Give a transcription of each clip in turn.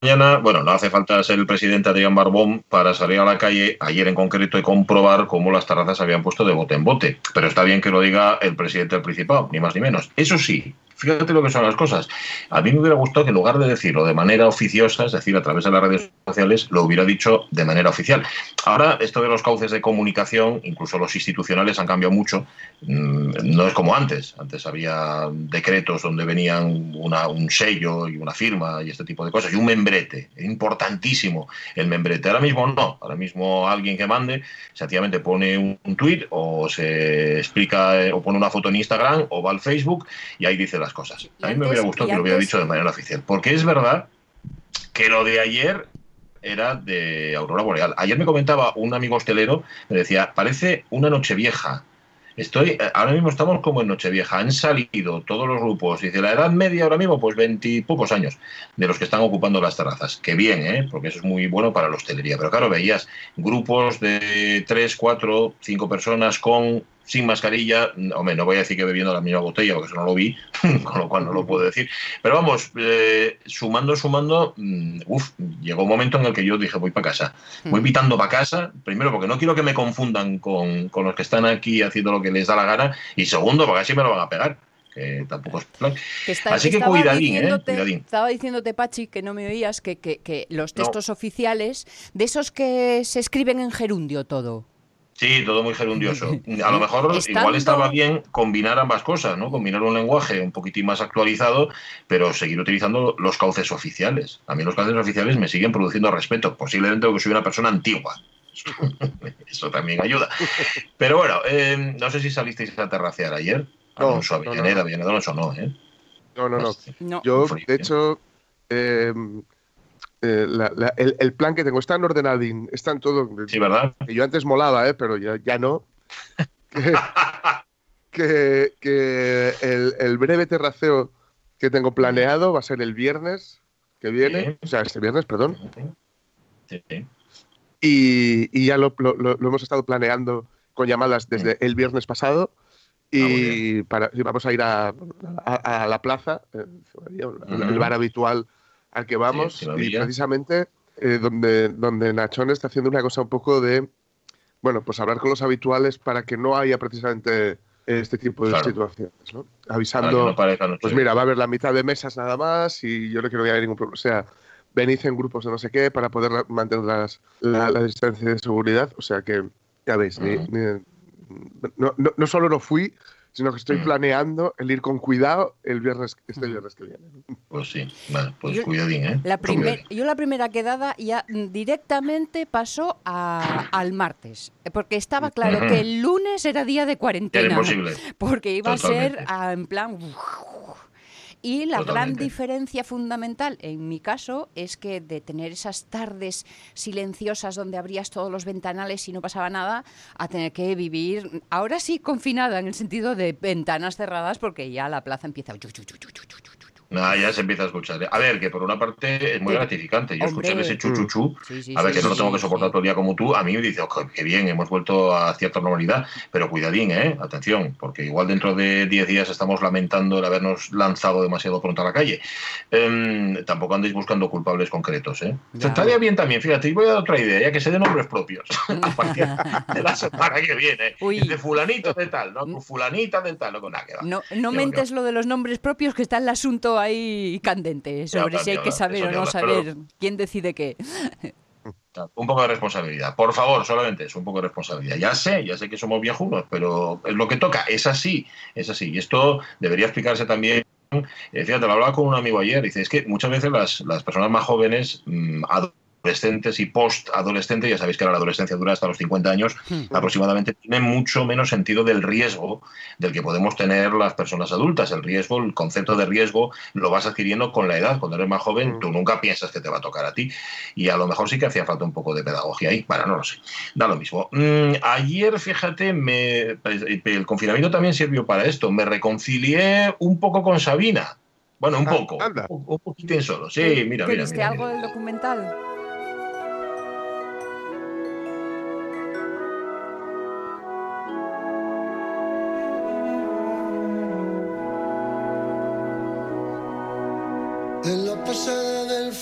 mañana, bueno, no hace falta ser el presidente Adrián Barbón para salir a la calle, ayer en concreto, y comprobar cómo las terrazas habían puesto de bote en bote. Pero está bien que lo diga el presidente del Principado, ni más ni menos. Eso sí, fíjate lo que son las cosas. A mí me hubiera gustado que en lugar de decirlo de manera oficiosa, es decir, a través de las redes sociales, lo hubiera dicho de manera oficial. Ahora, esto de los cauces de comunicación, incluso los institucionales, han cambiado mucho. Mm, no es como antes. Antes había decretos donde venían un sello y una firma y este tipo de cosas, y un membrete. Importantísimo el membrete. Ahora mismo no. Ahora mismo alguien que mande, sencillamente pone un, tuit o se explica eh, o pone una foto en Instagram o va al Facebook y ahí dice la cosas. A mí me hubiera gustado que lo hubiera dicho de manera oficial, porque es verdad que lo de ayer era de Aurora Boreal. Ayer me comentaba un amigo hostelero, me decía, parece una noche vieja. Estoy, eh, ahora mismo estamos como en Nochevieja. Han salido todos los grupos. Dice, la edad media ahora mismo, pues veintipocos años de los que están ocupando las terrazas. Que bien, ¿eh? porque eso es muy bueno para la hostelería. Pero claro, veías grupos de tres, cuatro, cinco personas con sin mascarilla, hombre, no voy a decir que bebiendo la misma botella, porque eso no lo vi, con lo cual no lo puedo decir. Pero vamos, eh, sumando, sumando, mm, uff, llegó un momento en el que yo dije, voy para casa. Voy pitando para casa, primero porque no quiero que me confundan con, con, los que están aquí haciendo lo que les da la gana, y segundo, porque así me lo van a pegar. Que tampoco es plan. Que está, Así que, que cuidadín, ¿eh? Cuidadín. Estaba diciéndote, Pachi, que no me oías, que, que, que los textos no. oficiales, de esos que se escriben en gerundio todo. Sí, todo muy gerundioso. A lo mejor Estando... igual estaba bien combinar ambas cosas, ¿no? Combinar un lenguaje un poquitín más actualizado, pero seguir utilizando los cauces oficiales. A mí los cauces oficiales me siguen produciendo respeto, posiblemente porque soy una persona antigua. Eso también ayuda. Pero bueno, eh, no sé si salisteis a terracear ayer. No, Alonso Avellaneda, no, no. Avellaneda Alonso no, ¿eh? No, no, no. No. Yo, de hecho, eh, eh, la- la- el, el plan que tengo está en ordenadín, está en todo. Sí, ¿verdad? Que yo antes molaba, ¿eh? pero ya, ya no. Que, que- que el, el breve terraceo que tengo planeado va a ser el viernes que viene, Sí. o sea, este viernes, perdón, Sí, sí. y, y ya lo, lo- lo- hemos estado planeando con llamadas desde el viernes pasado. Ah, Y, para, y vamos a ir a, a- a la plaza, eh, el, Ujú. bar habitual al que vamos, Sí, y precisamente eh, donde, donde Nachón está haciendo una cosa un poco de, bueno, pues hablar con los habituales para que no haya precisamente este tipo de Claro. situaciones, Avisando, no pues mira, va a haber la mitad de mesas nada más y yo no quiero que haya ningún problema. O sea, venid en grupos de no sé qué para poder mantener las- la, la distancia de seguridad. O sea que, ya veis, ni- no, no, no solo no fui, sino que estoy Mm. planeando el ir con cuidado el viernes, este viernes que viene. Pues sí, vale, pues Yo- cuidadín, ¿eh? La primer, yo la primera quedada ya directamente pasó a- al martes, eh, porque estaba claro que el lunes era día de Era cuarentena, imposible. porque iba a ser ah, en plan... Y la gran diferencia fundamental en mi caso es que de tener esas tardes silenciosas donde abrías todos los ventanales y no pasaba nada, a tener que vivir, ahora sí confinada en el sentido de ventanas cerradas porque ya la plaza empieza... Nada, ya se empieza a escuchar. A ver, que por una parte es muy gratificante. Yo escuchar ese chuchuchu, Sí, sí, a ver, sí, que no lo tengo que soportar todo el día como tú, a mí me dice, "Ojo, qué bien, hemos vuelto a cierta normalidad, pero cuidadín, ¿eh? Atención, porque igual dentro de 10 días estamos lamentando el habernos lanzado demasiado pronto a la calle. Em, tampoco andéis buscando culpables concretos, ¿eh? Ya. Estaría bien también, fíjate, y voy a dar otra idea, ya que se den nombres propios a partir de la semana que viene. Uy. De fulanito de tal, ¿no? Con fulanita de tal, no con nada que va. No, no mentes lo de los nombres propios, que está el asunto ahí candente sobre si hay que saber o no saber quién decide qué. Un poco de responsabilidad. Por favor, solamente es un poco de responsabilidad. Ya sé, ya sé que somos viejunos, pero es lo que toca. Es así, es así. Y esto debería explicarse también. Eh, fíjate, lo hablaba con un amigo ayer. Dice, es que muchas veces las, las personas más jóvenes, mm, adolescentes y post-adolescentes, ya sabéis que ahora la adolescencia dura hasta los 50 años, aproximadamente tiene mucho menos sentido del riesgo del que podemos tener las personas adultas. El riesgo, el concepto de riesgo, lo vas adquiriendo con la edad. Cuando eres más joven, Mm. tú nunca piensas que te va a tocar a ti. Y a lo mejor sí que hacía falta un poco de pedagogía ahí. Bueno, no lo sé. Da lo mismo. Mm, ayer, fíjate, me, el confinamiento también sirvió para esto. Me reconcilié un poco con Sabina. Bueno, un Ah, poco. anda. Un, un poquitín solo. Sí, ¿Qué- mira, mira. viste mira, algo mira. del documental?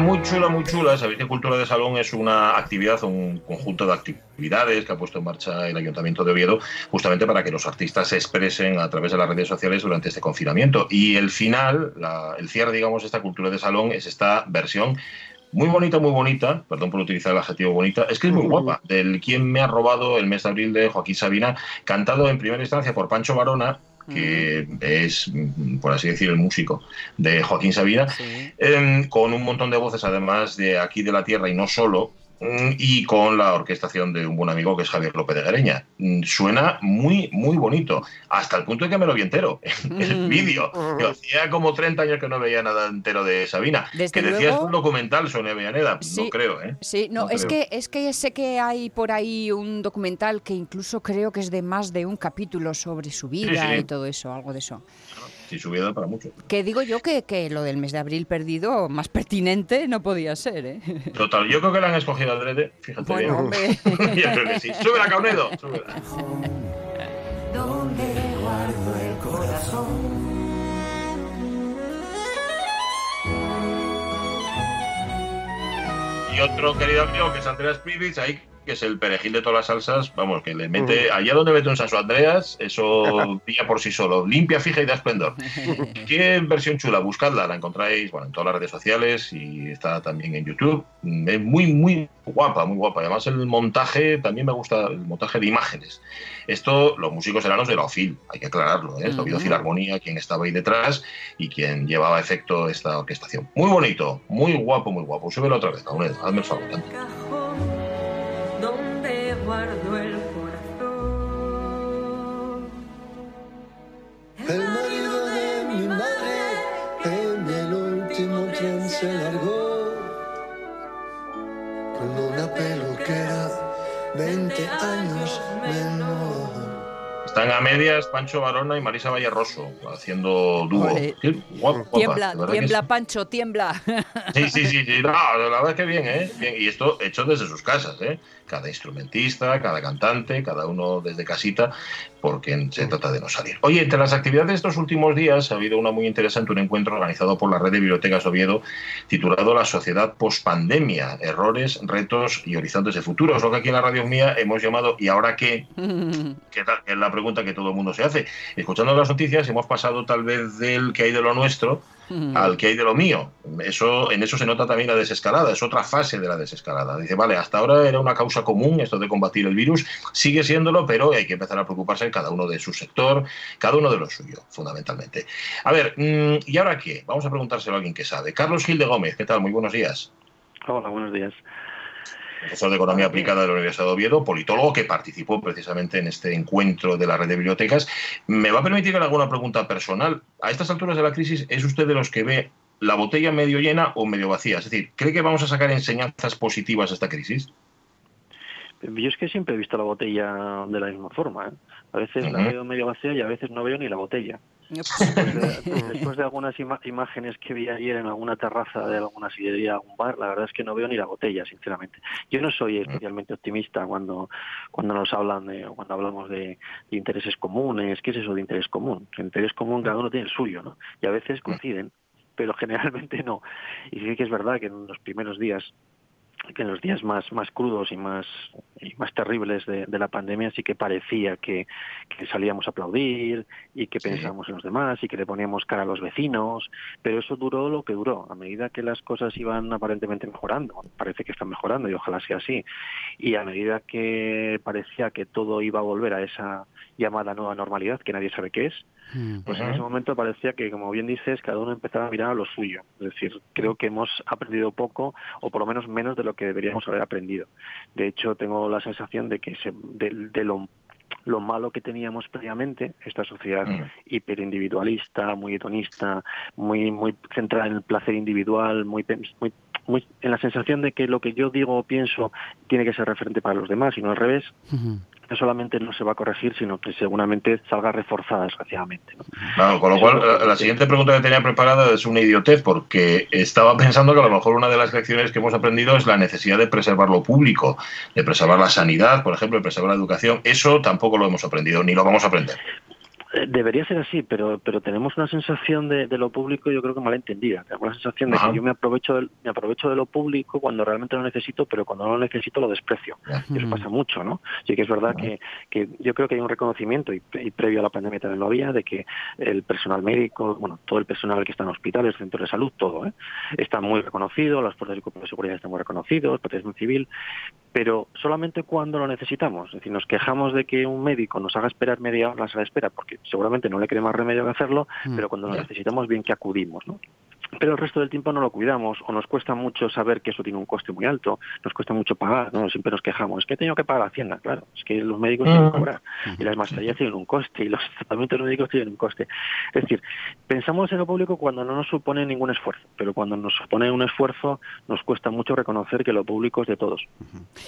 muy chula, muy chula. Sabéis que Cultura de Salón es una actividad, un conjunto de actividades que ha puesto en marcha el Ayuntamiento de Oviedo justamente para que los artistas se expresen a través de las redes sociales durante este confinamiento. Y el final, la- el cierre, digamos, de esta Cultura de Salón es esta versión muy bonita, muy bonita, perdón por utilizar el adjetivo bonita, es que es muy guapa, del ¿Quién me ha robado el mes de abril de Joaquín Sabina, cantado en primera instancia por Pancho Barona, que es, por así decir, el músico de Joaquín Sabina, Sí. em, con un montón de voces además de aquí de la tierra y no solo, y con la orquestación de un buen amigo que es Javier López de Gereña. Mm, Suena muy, muy bonito, hasta el punto de que me lo vi entero en el Mm. vídeo. Yo hacía como 30 años que no veía nada entero de Sabina. Desde que decías luego- un documental, Sonia Villaneda, Sí. no creo, ¿eh? Sí, no, No es creo. que es que sé que hay por ahí un documental que incluso creo que es de más de un capítulo sobre su vida sí. y todo eso, algo de eso. Sí, su vida para mucho. Que digo yo que, que lo del mes de abril perdido, más pertinente no podía ser, ¿eh? Total, yo creo que la han escogido adrede, fíjate Bueno, bien. hombre. yo creo que sí. Súbela, Caunedo, súbela. ¿Dónde guardo el corazón? Y otro querido amigo que es Andreas Privitz, ahí que es el perejil de todas las salsas, vamos, que le mete, allá donde mete un saso a Andreas, eso pilla por sí solo, limpia, fija y da esplendor. Qué versión chula, buscadla, la encontráis bueno, en todas las redes sociales y está también en YouTube. Mm, Es muy, muy guapa, muy guapa. Además el montaje, también me gusta el montaje de imágenes. Esto, los músicos eran los de la OFIL, hay que aclararlo, ¿eh? Es la Oviedo Ujú. Filarmonía, quien estaba ahí detrás y quien llevaba a efecto esta orquestación. Muy bonito, muy guapo, muy guapo. Súbelo otra vez, Aunet, hazme el favor. canta. Cajón donde guardo Están a medias Pancho Barona y Marisa Vallarroso haciendo dúo. Guapa, Tiembla, tiembla, Pancho, tiembla. Sí, sí, sí, sí. No, la verdad es que bien, ¿eh? Bien. Y esto hecho desde sus casas, ¿eh? Cada instrumentista, cada cantante, cada uno desde casita, porque se trata de no salir. Oye, entre las actividades de estos últimos días ha habido una muy interesante, un encuentro organizado por la Red de Bibliotecas Oviedo, titulado La sociedad pospandemia, errores, retos y horizontes de futuro. Es lo que aquí en la radio mía hemos llamado ¿y ahora qué? que es la pregunta que todo el mundo se hace. Escuchando las noticias hemos pasado tal vez del que hay de lo nuestro al que hay de lo mío. Eso, en eso se nota también la desescalada, es otra fase de la desescalada. Dice, vale, hasta ahora era una causa común esto de combatir el virus, sigue siéndolo, pero hay que empezar a preocuparse cada uno de su sector, cada uno de lo suyo, fundamentalmente. A ver, mm, ¿y ahora qué? Vamos a preguntárselo a alguien que sabe. Carlos Gil de Gómez, ¿qué tal? Muy buenos días. Hola, buenos días. Profesor de Economía Aplicada de la Universidad de Oviedo, politólogo que participó precisamente en este encuentro de la red de bibliotecas. Me va a permitir que le haga una pregunta personal. A estas alturas de la crisis, ¿es usted de los que ve la botella medio llena o medio vacía? Es decir, ¿cree que vamos a sacar enseñanzas positivas de esta crisis? Yo es que siempre he visto la botella de la misma forma. ¿eh? A veces la Ujú. veo medio vacía y a veces no veo ni la botella. Después de, después de algunas ima- imágenes que vi ayer en alguna terraza de alguna sillería, algún bar, la verdad es que no veo ni la botella, sinceramente. Yo no soy especialmente optimista cuando cuando nos hablan de, o cuando hablamos de, de intereses comunes. ¿Qué es eso de interés común? El interés común cada uno tiene el suyo, ¿no? Y a veces coinciden, pero generalmente no. Y sí que es verdad que en los primeros días que en los días más más crudos y más y más terribles de, de la pandemia sí que parecía que, que salíamos a aplaudir y que Sí. pensábamos en los demás y que le poníamos cara a los vecinos pero eso duró lo que duró a medida que las cosas iban aparentemente mejorando parece que están mejorando y ojalá sea así y a medida que parecía que todo iba a volver a esa llamada nueva normalidad que nadie sabe qué es Mm. Pues en ese momento parecía que, como bien dices, cada uno empezaba a mirar a lo suyo. Es decir, creo que hemos aprendido poco, o por lo menos menos de lo que deberíamos haber aprendido. De hecho, tengo la sensación de que se, de, de lo lo malo que teníamos previamente, esta sociedad Mm. hiperindividualista, muy hedonista, muy muy centrada en el placer individual, muy, muy muy en la sensación de que lo que yo digo o pienso tiene que ser referente para los demás y no al revés. No solamente no se va a corregir, sino que seguramente salga reforzada desgraciadamente. ¿no? Claro, con lo cual, la, la siguiente pregunta que tenía preparada es una idiotez, porque estaba pensando que a lo mejor una de las lecciones que hemos aprendido es la necesidad de preservar lo público, de preservar la sanidad, por ejemplo, de preservar la educación. Eso tampoco lo hemos aprendido, ni lo vamos a aprender. Debería ser así, pero pero tenemos una sensación de, de lo público, yo creo que malentendida. Tenemos la sensación de que yo me aprovecho del, me aprovecho de lo público cuando realmente lo necesito, pero cuando no lo necesito lo desprecio. Y eso pasa mucho, ¿no? Sí que es verdad que, que yo creo que hay un reconocimiento, y, y previo a la pandemia también lo había, de que el personal médico, bueno, todo el personal que está en hospitales, centros de salud, todo, ¿eh? está muy reconocido, las fuerzas de cuerpo de seguridad están muy reconocidos, protección civil, pero solamente cuando lo necesitamos. Es decir, nos quejamos de que un médico nos haga esperar media hora en la sala de espera, porque seguramente no le quede más remedio que hacerlo, Mm. pero cuando lo necesitamos bien que acudimos, ¿no? Pero el resto del tiempo no lo cuidamos o nos cuesta mucho saber que eso tiene un coste muy alto, nos cuesta mucho pagar, ¿no? Siempre nos quejamos, es que he tenido que pagar la Hacienda, claro, es que los médicos tienen que cobrar y las mascarillas tienen un coste y los tratamientos médicos tienen un coste. Es decir, pensamos en lo público cuando no nos supone ningún esfuerzo, pero cuando nos supone un esfuerzo nos cuesta mucho reconocer que lo público es de todos.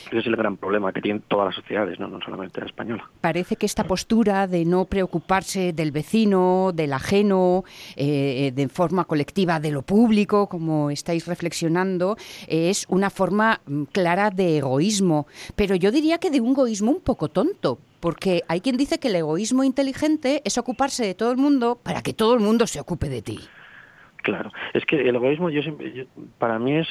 Ese es el gran problema que tienen todas las sociedades, no, no solamente la española. Parece que esta postura de no preocuparse del vecino, del ajeno, eh, de forma colectiva de lo público, como estáis reflexionando, eh, es una forma mm, clara de egoísmo. Pero yo diría que de un egoísmo un poco tonto, porque hay quien dice que el egoísmo inteligente es ocuparse de todo el mundo para que todo el mundo se ocupe de ti. Claro, es que el egoísmo yo siempre, para mí es,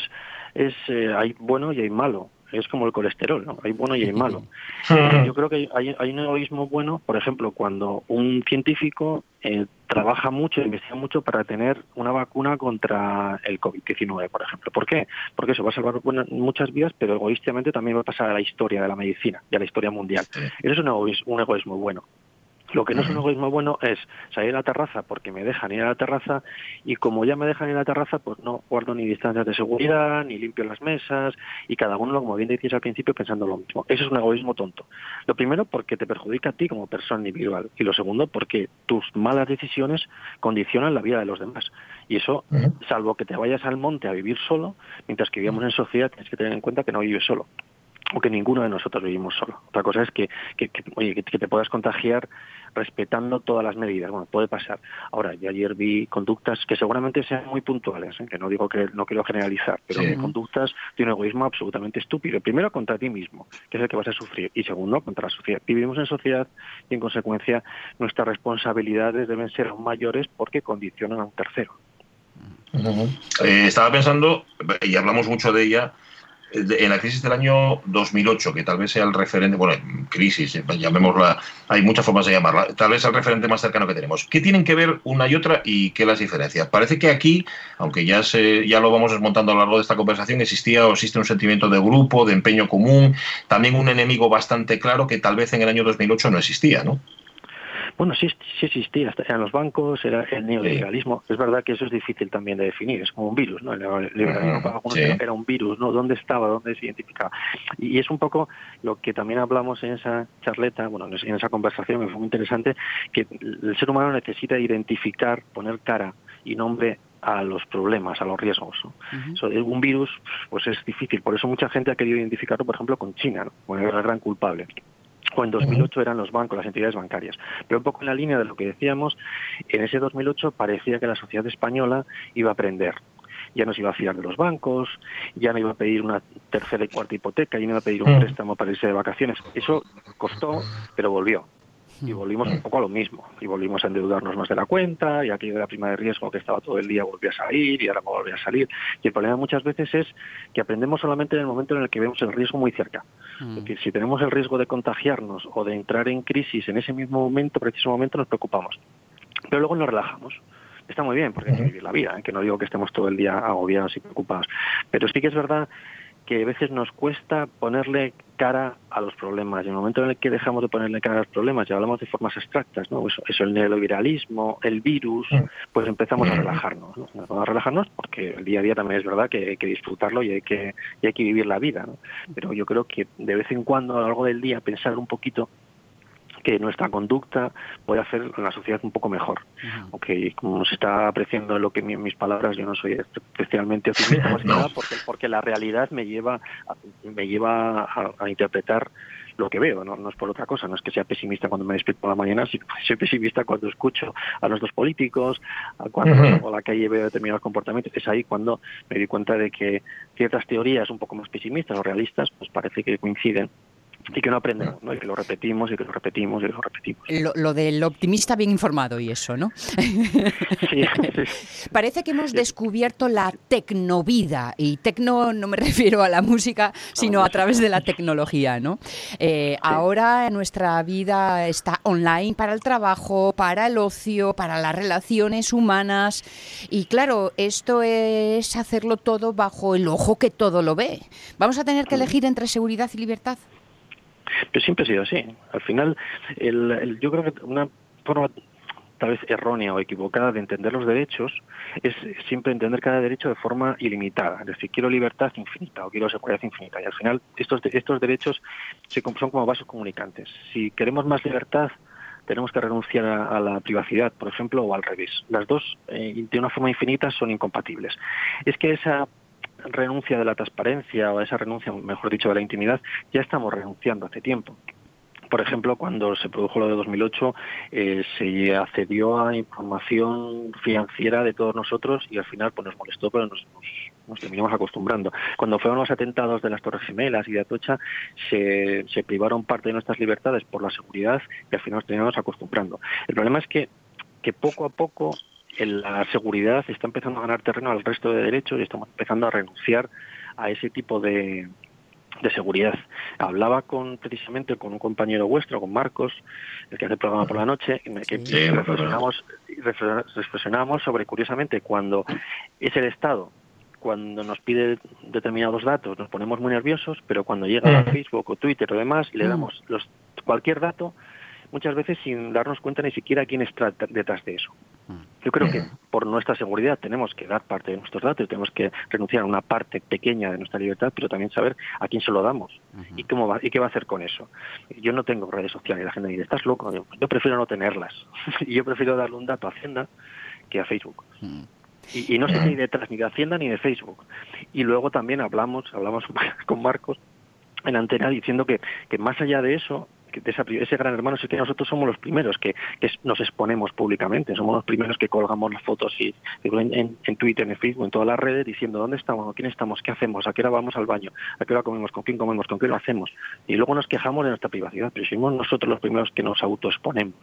es eh, hay bueno y hay malo. Es como el colesterol, ¿no? Hay bueno y hay malo. Yo creo que hay, un egoísmo bueno, por ejemplo, cuando un científico eh, trabaja mucho, investiga mucho para tener una vacuna contra el COVID-19, por ejemplo. ¿Por qué? Porque eso va a salvar buena- muchas vidas, pero egoístamente también va a pasar a la historia de la medicina y a la historia mundial. Eso es un egoísmo, un egoísmo bueno. Lo que no es un egoísmo bueno es salir a la terraza porque me dejan ir a la terraza y como ya me dejan ir a la terraza, pues no guardo ni distancias de seguridad, ni limpio las mesas y cada uno, como bien decías al principio, pensando lo mismo. Eso es un egoísmo tonto. Lo primero porque te perjudica a ti como persona individual y lo segundo porque tus malas decisiones condicionan la vida de los demás. Y eso, salvo que te vayas al monte a vivir solo, mientras que vivamos en sociedad, tienes que tener en cuenta que no vives solo o que ninguno de nosotros vivimos solo. Otra cosa es que, que, que, oye, que te puedas contagiar respetando todas las medidas. Bueno, puede pasar. Ahora, yo ayer vi conductas que seguramente sean muy puntuales, ¿eh? que no digo que no quiero generalizar, pero Sí. conductas de un egoísmo absolutamente estúpido. Primero contra ti mismo, que es el que vas a sufrir, y segundo contra la sociedad. Vivimos en sociedad y en consecuencia nuestras responsabilidades deben ser aún mayores porque condicionan a un tercero. Eh, estaba pensando, y hablamos mucho de ella, en la crisis del año 2008, que tal vez sea el referente, bueno, crisis, eh, llamémosla, hay muchas formas de llamarla, tal vez el referente más cercano que tenemos. ¿Qué tienen que ver una y otra y qué las diferencia? Parece que aquí, aunque ya, se, ya lo vamos desmontando a lo largo de esta conversación, existía o existe un sentimiento de grupo, de empeño común, también un enemigo bastante claro que tal vez en el año 2008 no existía, ¿no? Bueno, sí, sí existía, eran los bancos, era el neoliberalismo. Es verdad que eso es difícil también de definir, es como un virus, ¿no? El neoliberalismo para algunos Sí. era, un virus, ¿no? ¿Dónde estaba? ¿Dónde se identificaba? Y es un poco lo que también hablamos en esa charleta, bueno, en esa conversación que fue muy interesante, que el ser humano necesita identificar, poner cara y nombre a los problemas, a los riesgos. Eso de un virus, pues es difícil. Por eso mucha gente ha querido identificarlo, por ejemplo, con China, ¿no? como el gran culpable o en 2008 eran los bancos, las entidades bancarias. Pero un poco en la línea de lo que decíamos, en ese 2008 parecía que la sociedad española iba a aprender. Ya no se iba a fiar de los bancos, ya no iba a pedir una tercera y cuarta hipoteca, ya no iba a pedir un préstamo para irse de vacaciones. Eso costó, pero volvió. Y volvimos un poco a lo mismo. Y volvimos a endeudarnos más de la cuenta, y aquello de la prima de riesgo que estaba todo el día volvió a salir, y ahora volvió a salir. Y el problema muchas veces es que aprendemos solamente en el momento en el que vemos el riesgo muy cerca. Mm. Es decir, si tenemos el riesgo de contagiarnos o de entrar en crisis en ese mismo momento, preciso momento, nos preocupamos. Pero luego nos relajamos. Está muy bien, porque hay que vivir la vida, ¿eh? que no digo que estemos todo el día agobiados y preocupados. Pero sí que es verdad que a veces nos cuesta ponerle cara a los problemas. Y en el momento en el que dejamos de ponerle cara a los problemas y hablamos de formas abstractas, ¿no? Eso, eso el neoviralismo, el virus, pues empezamos a relajarnos. ¿no? A relajarnos porque el día a día también es verdad que hay que disfrutarlo y hay que, y hay que vivir la vida. ¿no? Pero yo creo que de vez en cuando, a lo largo del día, pensar un poquito que nuestra conducta puede hacer la sociedad un poco mejor. Aunque como se está apreciando en lo que mis palabras, yo no soy especialmente optimista porque, porque la realidad me lleva a, me lleva a, interpretar lo que veo, ¿no? no es por otra cosa, no es que sea pesimista cuando me despierto por la mañana, sino que soy pesimista cuando escucho a nuestros políticos, cuando salgo a la calle veo determinados comportamientos, es ahí cuando me doy cuenta de que ciertas teorías un poco más pesimistas o realistas, pues parece que coinciden y que no aprendemos, ¿no? y que lo repetimos y que lo repetimos y que lo repetimos. Lo, lo del optimista bien informado y eso, ¿no? Sí, Parece que hemos descubierto la tecnovida, y tecno no me refiero a la música, sino a través de la tecnología, ¿no? Eh, ahora nuestra vida está online para el trabajo, para el ocio, para las relaciones humanas, y claro, esto es hacerlo todo bajo el ojo que todo lo ve. ¿Vamos a tener que elegir entre seguridad y libertad? Pero siempre ha sido así. Al final, el, yo creo que una forma tal vez errónea o equivocada de entender los derechos es siempre entender cada derecho de forma ilimitada. Es decir, quiero libertad infinita o quiero seguridad infinita. Y al final estos, estos derechos se, son como vasos comunicantes. Si queremos más libertad, tenemos que renunciar a, a, la privacidad, por ejemplo, o al revés. Las dos, eh, de una forma infinita, son incompatibles. Es que esa renuncia de la transparencia o esa renuncia, mejor dicho, de la intimidad, ya estamos renunciando hace tiempo. Por ejemplo, cuando se produjo lo de 2008, eh, se accedió a información financiera de todos nosotros y al final pues nos molestó, pero nos, nos, nos terminamos acostumbrando. Cuando fueron los atentados de las Torres Gemelas y de Atocha, se, se privaron parte de nuestras libertades por la seguridad y al final nos terminamos acostumbrando. El problema es que, que poco a poco la seguridad está empezando a ganar terreno al resto de derechos y estamos empezando a renunciar a ese tipo de, de seguridad. Hablaba con precisamente con un compañero vuestro, con Marcos, el que hace el programa por la noche, en el que sí, reflexionamos, reflexionamos sobre, curiosamente, cuando es el Estado cuando nos pide determinados datos nos ponemos muy nerviosos, pero cuando llega a Facebook o Twitter o demás le damos los, cualquier dato, muchas veces sin darnos cuenta ni siquiera quién está detrás de eso. Yo creo que por nuestra seguridad tenemos que dar parte de nuestros datos, tenemos que renunciar a una parte pequeña de nuestra libertad, pero también saber a quién se lo damos y cómo va y qué va a hacer con eso. Yo no tengo redes sociales, la gente dice, "Estás loco." Yo prefiero no tenerlas. y yo prefiero darle un dato a Hacienda que a Facebook. Y, y, no sé qué hay detrás ni de Hacienda ni de Facebook. Y luego también hablamos, hablamos con Marcos en antena diciendo que, que más allá de eso de esa, ese gran hermano es que nosotros somos los primeros que, que, nos exponemos públicamente, somos los primeros que colgamos las fotos y, en, en, en, Twitter, en Facebook, en todas las redes diciendo dónde estamos, quién estamos, qué hacemos, a qué hora vamos al baño, a qué hora comemos, con quién comemos, con qué lo hacemos. Y luego nos quejamos de nuestra privacidad, pero somos nosotros los primeros que nos autoexponemos.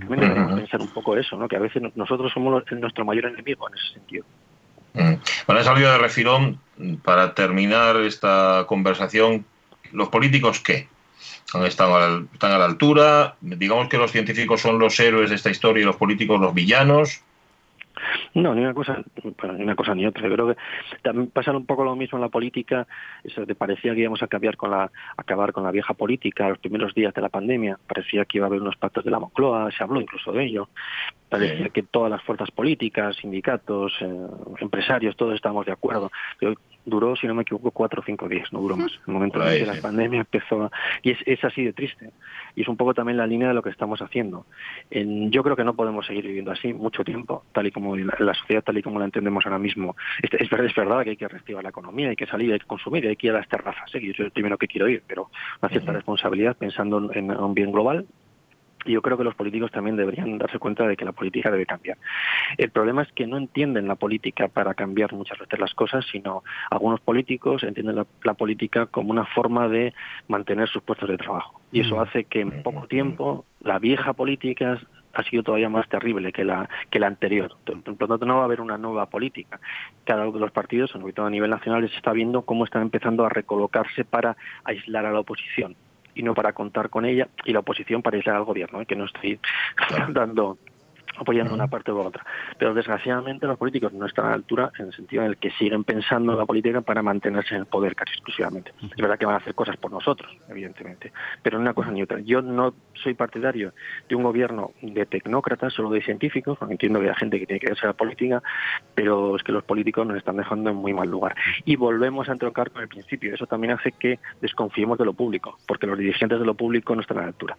También debemos pensar un poco eso, ¿no? que a veces nosotros somos nuestro mayor enemigo en ese sentido. Bueno, he salido de refilón para terminar esta conversación. ¿Los políticos qué? Están a, la, están a la altura. Digamos que los científicos son los héroes de esta historia y los políticos los villanos. No, ni una cosa, ni una cosa ni otra. Yo creo que también pasa un poco lo mismo en la política. Eso te parecía que íbamos a cambiar con la, acabar con la vieja política los primeros días de la pandemia. Parecía que iba a haber unos pactos de la Moncloa, se habló incluso de ello. Parecía sí. que todas las fuerzas políticas, sindicatos, eh, empresarios, todos estábamos de acuerdo. Yo, duró, si no me equivoco, cuatro o cinco días, no duró más. En el momento en que la pandemia empezó a... Y es, es, así de triste. Y es un poco también la línea de lo que estamos haciendo. En, yo creo que no podemos seguir viviendo así mucho tiempo, tal y como la, la sociedad, tal y como la entendemos ahora mismo. Es, es, verdad, es verdad que hay que reactivar la economía, hay que salir, hay que consumir, hay que ir a las terrazas. ¿eh? Yo soy el primero que quiero ir, pero una cierta uh -huh. responsabilidad pensando en, en un bien global y yo creo que los políticos también deberían darse cuenta de que la política debe cambiar. El problema es que no entienden la política para cambiar muchas veces las cosas, sino algunos políticos entienden la, la política como una forma de mantener sus puestos de trabajo. Y eso hace que en poco tiempo la vieja política ha sido todavía más terrible que la que la anterior. Por lo tanto, no va a haber una nueva política. Cada uno de los partidos, sobre todo a nivel nacional, se está viendo cómo están empezando a recolocarse para aislar a la oposición y no para contar con ella y la oposición para aislar al gobierno, ¿eh? que no estoy dando apoyando una parte u otra. Pero desgraciadamente los políticos no están a la altura en el sentido en el que siguen pensando la política para mantenerse en el poder casi exclusivamente. Es verdad que van a hacer cosas por nosotros, evidentemente, pero en una cosa ni otra. Yo no soy partidario de un gobierno de tecnócratas, solo de científicos, porque entiendo que hay gente que tiene que verse a la política, pero es que los políticos nos están dejando en muy mal lugar. Y volvemos a entroncar con el principio. Eso también hace que desconfiemos de lo público, porque los dirigentes de lo público no están a la altura.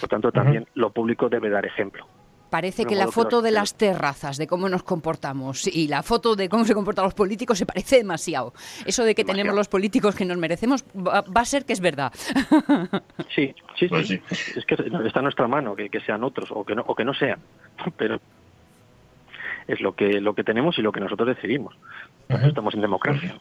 Por tanto, también lo público debe dar ejemplo. Parece que la foto de las terrazas, de cómo nos comportamos y la foto de cómo se comportan los políticos se parece demasiado. Eso de que tenemos los políticos que nos merecemos va, va a ser que es verdad. Sí, sí, Pues sí. Es que está en nuestra mano que, que sean otros o que no o que no sean, pero es lo que lo que tenemos y lo que nosotros decidimos. Estamos en democracia.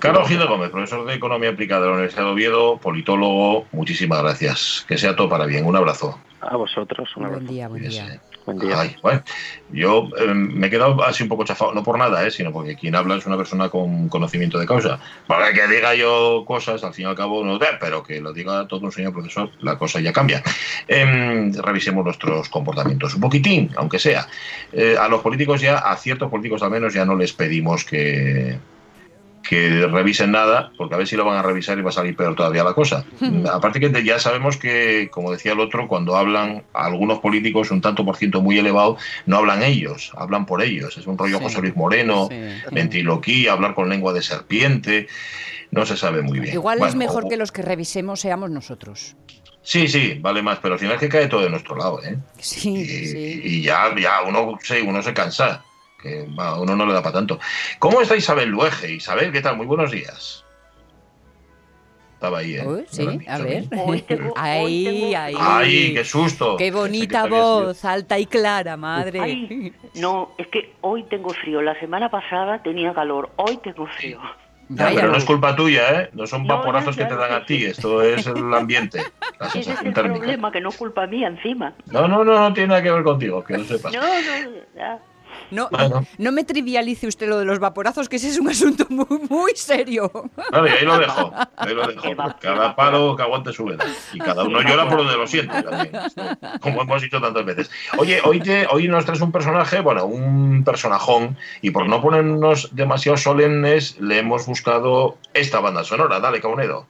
Carlos Gil de Gómez, profesor de Economía Aplicada de la Universidad de Oviedo, politólogo, muchísimas gracias. Que sea todo para bien. Un abrazo. A vosotros, un buen abrazo. día, buen día. Buen día. Ay, bueno, yo eh, me he quedado así un poco chafado, no por nada, eh, sino porque quien habla es una persona con conocimiento de causa. Para que diga yo cosas, al fin y al cabo, no, pero que lo diga todo un señor profesor, la cosa ya cambia. Em, revisemos nuestros comportamientos un poquitín, aunque sea. Eh, a los políticos ya, a ciertos políticos al menos, ya no les pedimos que, que revisen nada, porque a ver si lo van a revisar y va a salir peor todavía la cosa. Aparte que ya sabemos que, como decía el otro, cuando hablan algunos políticos un tanto por ciento muy elevado, no hablan ellos, hablan por ellos. Es un rollo Sí. José Luis Moreno, Sí. hablar con lengua de serpiente, no se sabe muy bien. Igual es mejor o- que los que revisemos seamos nosotros. Sí, sí, vale más, pero al final es que cae todo de nuestro lado, ¿eh? Sí, y, sí. y ya, ya uno, uno se cansa, que va, uno no le da para tanto. ¿Cómo está Isabel Luege? Isabel, ¿qué tal? Muy buenos días. Estaba ahí, ¿eh? Uy, sí, a ver. Hoy tengo- hoy Ahí, ahí. ¡Ay, qué susto! Qué bonita sido- voz, alta y clara, madre. Ay, no, es que hoy tengo frío. La semana pasada tenía calor. Hoy tengo frío. Ya, pero no es culpa tuya, ¿eh? No son No, vaporazos que te dan a ti, esto es el ambiente, la Ese es sensación el térmica. problema, que no es culpa mía encima. No, no, no, no tiene nada que ver contigo, que lo sepas. No, no, ya. No, Bueno. no me trivialice usted lo de los vaporazos, que ese es un asunto muy, muy serio. Vale, ahí lo dejo, ahí lo dejo. Cada palo que aguante su vela. Y cada uno llora por donde lo siente también. Como hemos dicho tantas veces. Oye, hoy, te, hoy nos traes un personaje, bueno, un personajón, y por no ponernos demasiado solemnes, le hemos buscado esta banda sonora. Dale, Caunedo.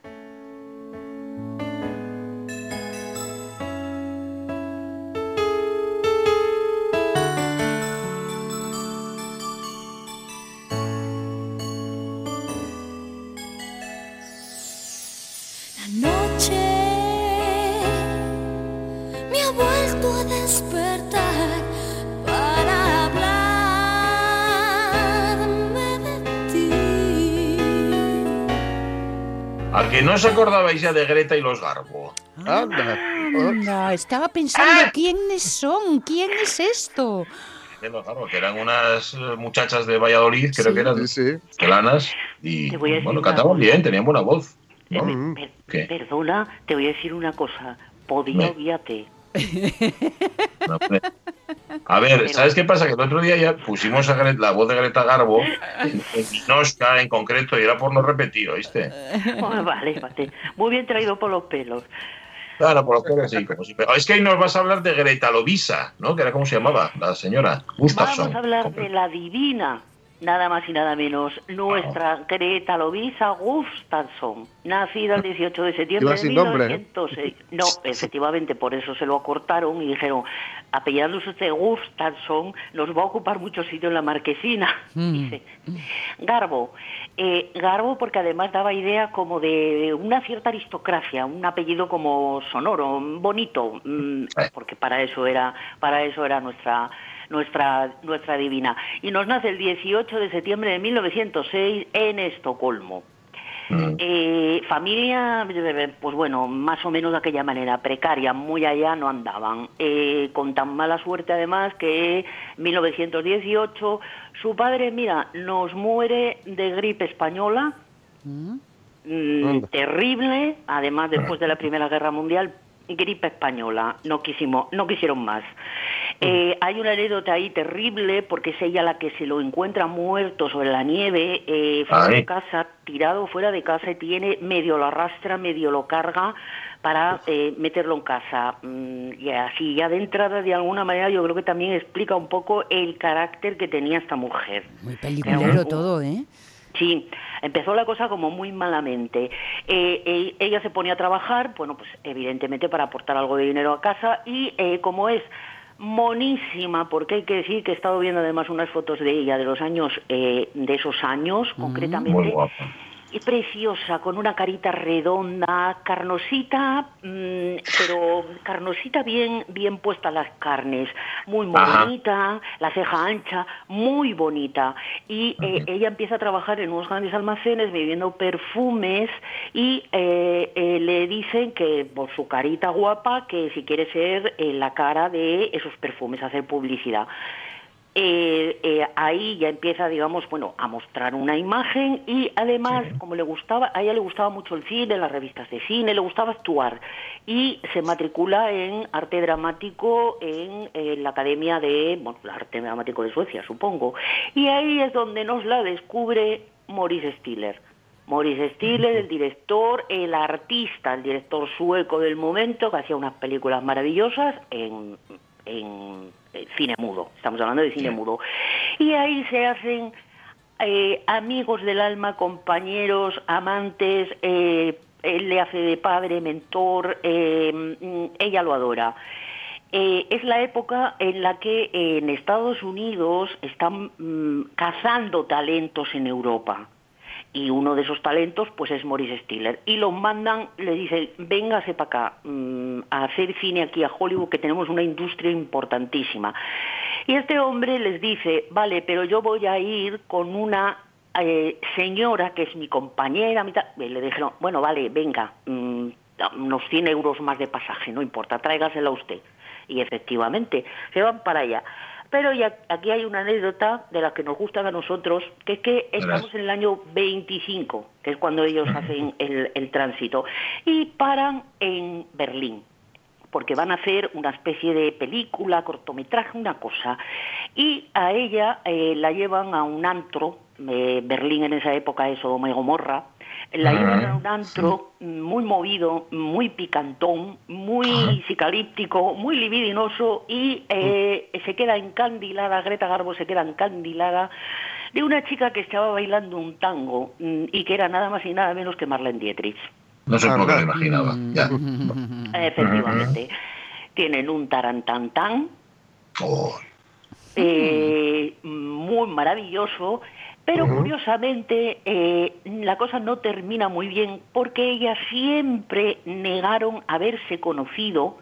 Que no os acordabais ya de Greta y los Garbo. Anda. Anda, estaba pensando, ¿quiénes son? ¿Quién es esto? Que eran unas eh, muchachas de Valladolid, creo Sí. que eran Sí, y bueno, cantaban bien, tenían buena voz. ¿no? Mm. per- ¿Qué? Perdona, te voy a decir una cosa. Podía obviarte. No. A ver, ¿sabes qué pasa? Que el otro día ya pusimos a la voz de Greta Garbo en, Minoska en concreto y era por no repetir, ¿oíste? Ah, vale, vale. Muy bien traído por los pelos. Claro, por lo que sí, como Es que hoy nos vas a hablar de Greta Lovisa, ¿no? Que era como se llamaba, la señora Gustafsson. Vamos a hablar de la divina, nada más y nada menos, nuestra Greta Lovisa Gustafsson, nacida el 18 de septiembre de sin nombre, ¿eh? 1906. No, efectivamente, por eso se lo acortaron y dijeron, apellidándose usted Gustafsson, nos va a ocupar mucho sitio en la marquesina. Dice. Garbo. Eh, Garbo porque además daba idea como de una cierta aristocracia, un apellido como sonoro, bonito, mm, Eh. porque para eso era, para eso era nuestra nuestra nuestra divina. Y nos nace el 18 de septiembre de 1906 en Estocolmo. Mm. Eh, familia, pues bueno, más o menos de aquella manera, precaria, muy allá no andaban. Eh, con tan mala suerte además que 1918 su padre, mira, nos muere de gripe española, mm, Anda. terrible, además después de la Primera Guerra Mundial, gripe española, no quisimos, no quisieron más. Eh, hay una anécdota ahí terrible porque es ella la que se lo encuentra muerto sobre la nieve, eh, fuera Ay. de casa, tirado fuera de casa y tiene medio lo arrastra, medio lo carga para eh, meterlo en casa. Mm, y así ya de entrada, de alguna manera, yo creo que también explica un poco el carácter que tenía esta mujer. Muy peliculero todo, ¿eh? Sí, empezó la cosa como muy malamente. Eh, eh, ella se ponía a trabajar, bueno, pues evidentemente para aportar algo de dinero a casa y eh, como es monísima, porque hay que decir que he estado viendo además unas fotos de ella de los años, eh, de esos años Muy concretamente, guapa. Y preciosa, con una carita redonda, carnosita, mm, pero carnosita bien, bien puesta las carnes, muy bonita, la ceja ancha, muy bonita. Y eh, ella empieza a trabajar en unos grandes almacenes vendiendo perfumes y eh, eh, le dicen que por su carita guapa, que si quiere ser eh, la cara de esos perfumes, hacer publicidad. Eh, eh, ahí ya empieza, digamos, bueno, a mostrar una imagen y además, como le gustaba, a ella le gustaba mucho el cine, las revistas de cine, le gustaba actuar y se matricula en arte dramático en, eh, la Academia de, bueno, el arte dramático de Suecia, supongo. Y ahí es donde nos la descubre Maurice Stiller. Maurice Stiller, el director, el artista, el director sueco del momento, que hacía unas películas maravillosas en, en, cine mudo. Estamos hablando de cine mudo. Y ahí se hacen eh, amigos del alma, compañeros, amantes. eh, él le hace de padre, mentor. eh, mm, ella lo adora. Eh, es la época en la que eh, en Estados Unidos están mm, cazando talentos en Europa y uno de esos talentos pues es Maurice Stiller. Y los mandan le dicen véngase para acá mm, a hacer cine aquí a Hollywood que tenemos una industria importantísima. Y este hombre les dice vale pero yo voy a ir con una eh, señora que es mi compañera mi tal". Y le dijeron bueno vale venga mm, unos 100 euros más de pasaje no importa tráigasela usted y efectivamente se van para allá pero ya aquí hay una anécdota de la que nos gusta a nosotros, que es que estamos en el año 25, que es cuando ellos hacen el, el tránsito, y paran en Berlín porque van a hacer una especie de película, cortometraje, una cosa. Y a ella eh, la llevan a un antro, eh, Berlín en esa época es Sodoma y Gomorra, la llevan a un antro muy movido, muy picantón, muy psicalíptico, muy libidinoso y eh, se queda encandilada, Greta Garbo se queda encandilada de una chica que estaba bailando un tango mm, y que era nada más y nada menos que Marlene Dietrich. No sé por lo que me imaginaba. Mm. Ya. Efectivamente. Tienen un tarantantán Oh, eh, muy maravilloso, pero curiosamente eh, la cosa no termina muy bien porque ellas siempre negaron haberse conocido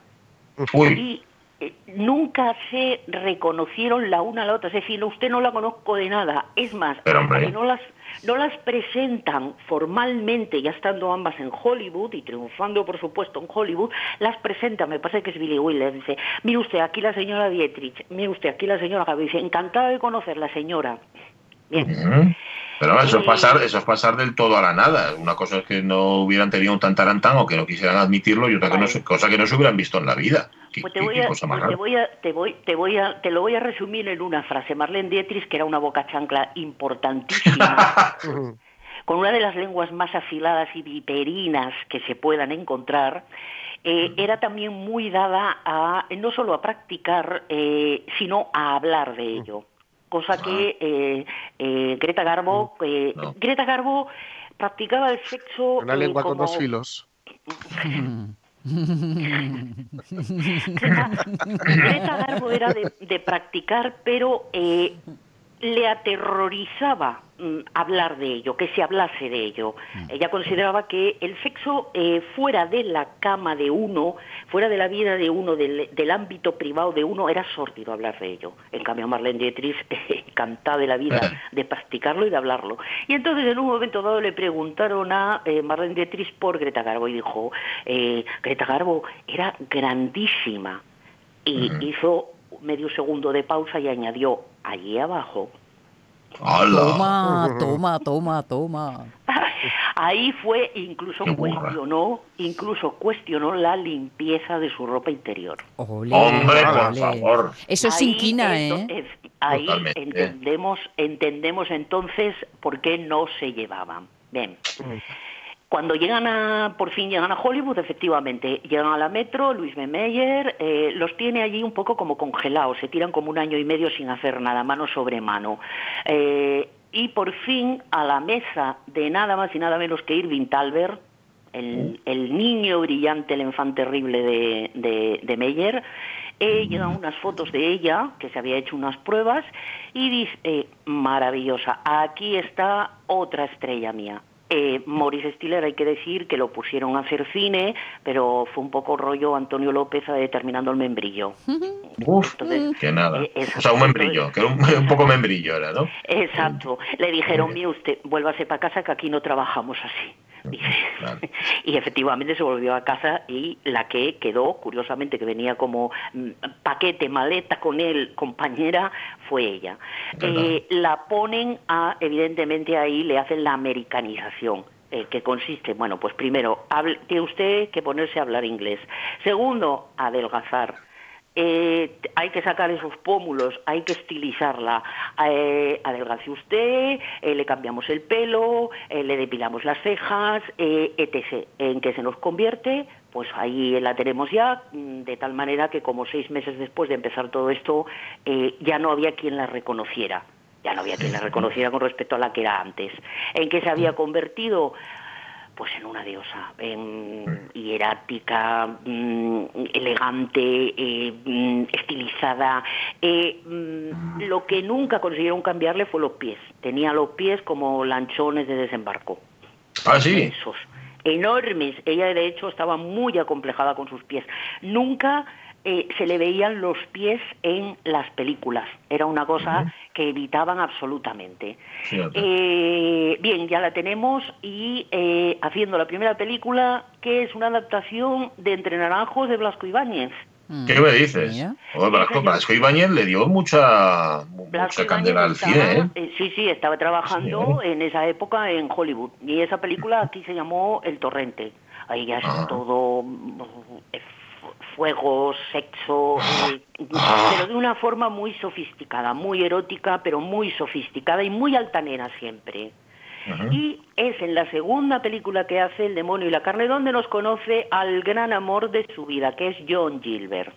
Uy, y eh, nunca se reconocieron la una a la otra. Es decir, usted no la conozco de nada. Es más, Pero, hasta hombre. que no las, no las presentan formalmente, ya estando ambas en Hollywood y triunfando, por supuesto, en Hollywood, las presenta, me parece que es Billy Wilder, dice, mire usted, aquí la señora Dietrich, mire usted, aquí la señora Gaby, dice, encantada de conocerla, señora. Bien. Pero eso es, pasar, eso es pasar del todo a la nada. Una cosa es que no hubieran tenido un tantarantán o que no quisieran admitirlo y otra que no, se- cosa que no se hubieran visto en la vida. Qué, Pues te qué- voy, qué a, cosa más pues te rara. voy a, te voy, te voy a, te lo voy a resumir en una frase. Marlene Dietrich, que era una boca chancla importantísima, con una de las lenguas más afiladas y viperinas que se puedan encontrar, eh, era también muy dada a no solo a practicar, eh, sino a hablar de ello. Cosa que eh, eh, Greta Garbo, eh, No. Greta Garbo practicaba el sexo Una eh, lengua con dos filos. Greta, Greta Garbo era de, de practicar, pero eh, le aterrorizaba mm, hablar de ello, que se hablase de ello. Ella consideraba que el sexo eh, fuera de la cama de uno, fuera de la vida de uno, del, del ámbito privado de uno, era sórdido hablar de ello. En cambio, Marlene Dietrich encantada de la vida de practicarlo y de hablarlo. Y entonces, en un momento dado, le preguntaron a eh, Marlene Dietrich por Greta Garbo y dijo, eh, Greta Garbo era grandísima. Y hizo medio segundo de pausa y añadió, allí abajo. ¡Hala! Toma, toma, toma, toma. Ahí fue, incluso cuestionó, incluso cuestionó la limpieza de su ropa interior. Hombre, por favor. Eso es inquina, ¿eh? es- Ahí Totalmente. entendemos, entendemos entonces por qué no se llevaban. Bien. Cuando llegan a, por fin llegan a Hollywood, efectivamente, llegan a la metro, Luis B. Meyer eh, los tiene allí un poco como congelados, se tiran como un año y medio sin hacer nada, mano sobre mano. Eh, y por fin a la mesa de nada más y nada menos que Irving Talbert, el, niño brillante, el enfant terrible de, de, de Meyer, eh, llegan unas fotos de ella, que se había hecho unas pruebas, y dice, eh, maravillosa, aquí está otra estrella mía. Eh, Maurice Stiller hay que decir que lo pusieron a hacer cine, pero fue un poco rollo Antonio López eh, terminando el membrillo. Uf, Entonces, que nada. eh, O sea, un membrillo, que era un, un poco membrillo era, ¿no? Exacto. Le dijeron, mire usted, vuélvase para casa que aquí no trabajamos así. Dice. Claro. Y efectivamente se volvió a casa y la que quedó, curiosamente, que venía como mm, paquete, maleta con él, compañera, fue ella. Eh, la ponen a, evidentemente ahí le hacen la americanización. eh, que consiste, bueno, pues primero, hable- tiene usted que ponerse a hablar inglés. Segundo, adelgazar. Eh, hay que sacar esos pómulos, hay que estilizarla. Eh, adelgace usted, eh, le cambiamos el pelo, eh, le depilamos las cejas, eh, etc. ¿En qué se nos convierte? Pues ahí la tenemos ya, mm, de tal manera que como seis meses después de empezar todo esto, ya no había quien la reconociera. Ya no había quien la reconociera con respecto a la que era antes. ¿En qué se había convertido? Pues en una diosa, en hierática, mm, elegante, eh, mm, estilizada. Eh, mm, lo que nunca consiguieron cambiarle fue los pies. Tenía los pies como lanchones de desembarco. Ah, sí. Esos, enormes. Ella, de hecho, estaba muy acomplejada con sus pies. Nunca eh, se le veían los pies en las películas. Era una cosa que evitaban absolutamente. Eh, bien, ya la tenemos y eh, haciendo la primera película, que es una adaptación de Entre Naranjos de Blasco Ibáñez. Mm. ¿Qué me dices? Blasco, Blasco Ibáñez le dio mucha, mucha candela al cine, ¿eh? eh, sí, sí, estaba trabajando Sí. en esa época en Hollywood. Y esa película aquí se llamó El Torrente. Ahí ya es Ah. todo mm, eh, fuego, sexo, eh, Ah. pero de una forma muy sofisticada, muy erótica, pero muy sofisticada y muy altanera siempre. Y es en la segunda película que hace El demonio y la carne donde nos conoce al gran amor de su vida, que es John Gilbert.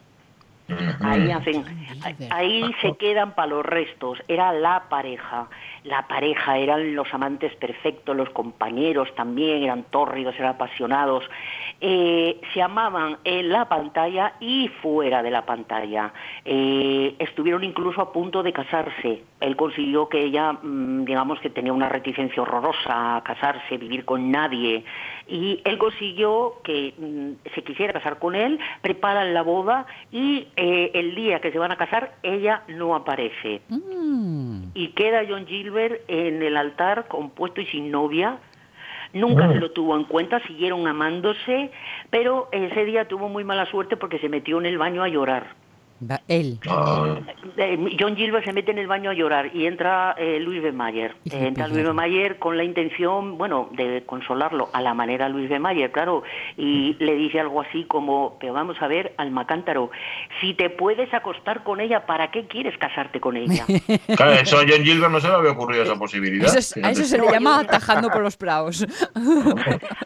Ahí hacen, Gilbert. ahí se quedan para los restos. Era la pareja, la pareja eran los amantes perfectos, los compañeros también eran tórridos, eran apasionados. Eh, se amaban en la pantalla y fuera de la pantalla. Eh, estuvieron incluso a punto de casarse. Él consiguió que ella, mm, digamos que tenía una reticencia horrorosa a casarse, vivir con nadie. Y él consiguió que mm, se quisiera casar con él, preparan la boda y eh, el día que se van a casar ella no aparece. Mm. Y queda John Gilbert en el altar compuesto y sin novia. Nunca se lo tuvo en cuenta, siguieron amándose, pero ese día tuvo muy mala suerte porque se metió en el baño a llorar. Va- él. Ah, Eh, John Gilbert se mete en el baño a llorar y entra eh, Luis B. Mayer. Eh, entra. Luis B. Mayer con la intención, bueno, de consolarlo a la manera Luis B. Mayer, claro, y le dice algo así como, pero vamos a ver, Alma Cántaro, si te puedes acostar con ella, ¿para qué quieres casarte con ella? claro, eso a John Gilbert no se le había ocurrido esa posibilidad. Eso es- a eso se le llama atajando por los praos.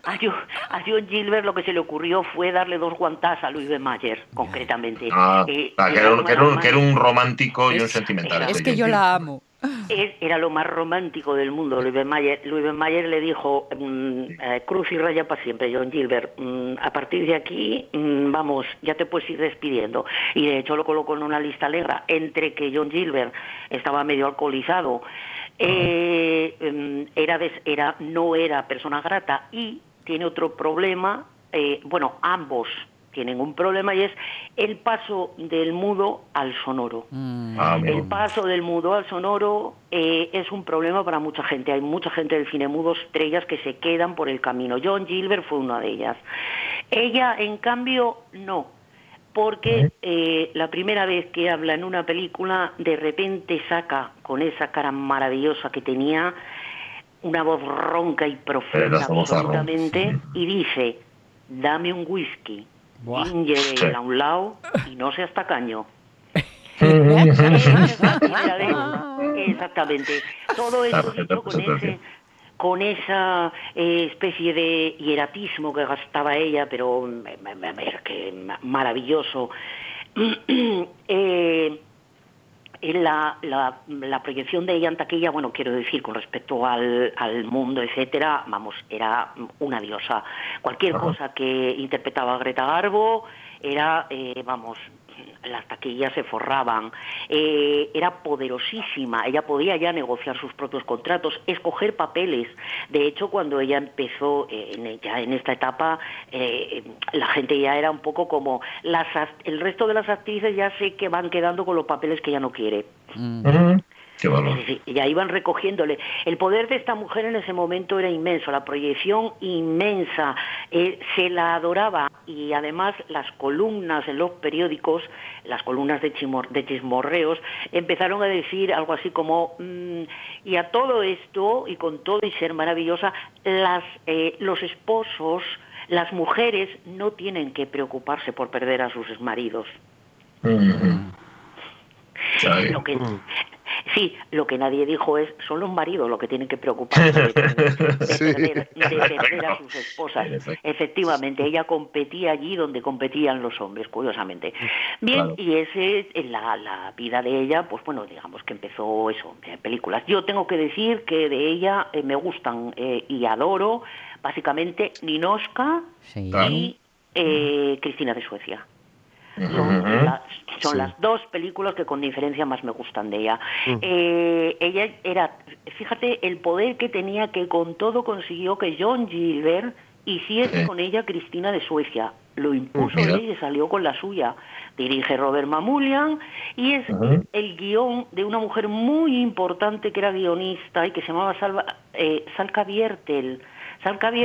A John, a John Gilbert lo que se le ocurrió fue darle dos guantás a Luis B. Mayer, concretamente. Ah, Eh, ah, que, era un, que era un- que era un romántico y un Es- sentimental. Es este que yo la amo. Es- era lo más romántico del mundo. Luis Ben Mayer, Luis Mayer le dijo, mm, eh, cruz y raya para siempre, John Gilbert. mm, a partir de aquí, mm, vamos, ya te puedes ir despidiendo. Y de hecho lo colocó en una lista negra, entre que John Gilbert estaba medio alcoholizado, eh, mm, era, des- era no era persona grata y tiene otro problema, eh, bueno, ambos tienen un problema y es el paso del mudo al sonoro. Mm. Ah, El paso del mudo al sonoro eh, es un problema para mucha gente. Hay mucha gente del cine mudo, estrellas que se quedan por el camino. John Gilbert fue una de ellas. Ella, en cambio, no. Porque eh, la primera vez que habla en una película, de repente saca con esa cara maravillosa que tenía una voz ronca y profunda absolutamente, y dice, dame un whisky, Buah. ginger a un lado y no seas tacaño. Exactamente. Todo eso dicho con ese con esa eh, especie de hieratismo que gastaba ella, pero me- me- me- me- que ma- maravilloso. Eh, la, la, la proyección de ella en taquilla, bueno, quiero decir, con respecto al, al mundo, etcétera, vamos, era una diosa. Cualquier Ajá. cosa que interpretaba Greta Garbo era, eh, vamos, las taquillas se forraban. Eh, era poderosísima, ella podía ya negociar sus propios contratos, escoger papeles. De hecho, cuando ella empezó, eh, en, ya en esta etapa, eh, la gente ya era un poco como, las, el resto de las actrices ya sé que van quedando con los papeles que ella no quiere. Ujú. Qué valor. Sí, ya iban recogiéndole. El poder de esta mujer en ese momento era inmenso, la proyección inmensa, eh, se la adoraba y además las columnas en los periódicos, las columnas de, chimor- de chismorreos, empezaron a decir algo así como, mm, y a todo esto, y con todo y ser maravillosa, las, eh, los esposos, las mujeres no tienen que preocuparse por perder a sus maridos. Ay. Lo que, sí, lo que nadie dijo es, son los maridos los que tienen que preocuparse de, perder a sus esposas. Efectivamente, ella competía allí donde competían los hombres, curiosamente. Bien, Claro. y ese es la, la vida de ella, pues bueno, digamos que empezó eso, en películas. Yo tengo que decir que de ella eh, me gustan eh, y adoro, básicamente, Ninoska Sí. Y eh, Cristina de Suecia. Son, las, son Sí. las dos películas que con diferencia más me gustan de ella. Eh, ella era, fíjate el poder que tenía que con todo consiguió que John Gilbert hiciese Sí. con ella Cristina de Suecia. Lo impuso ella y salió con la suya. Dirige Robert Mamulian y es el guion de una mujer muy importante que era guionista y que se llamaba Salva, eh, Salka Biertel.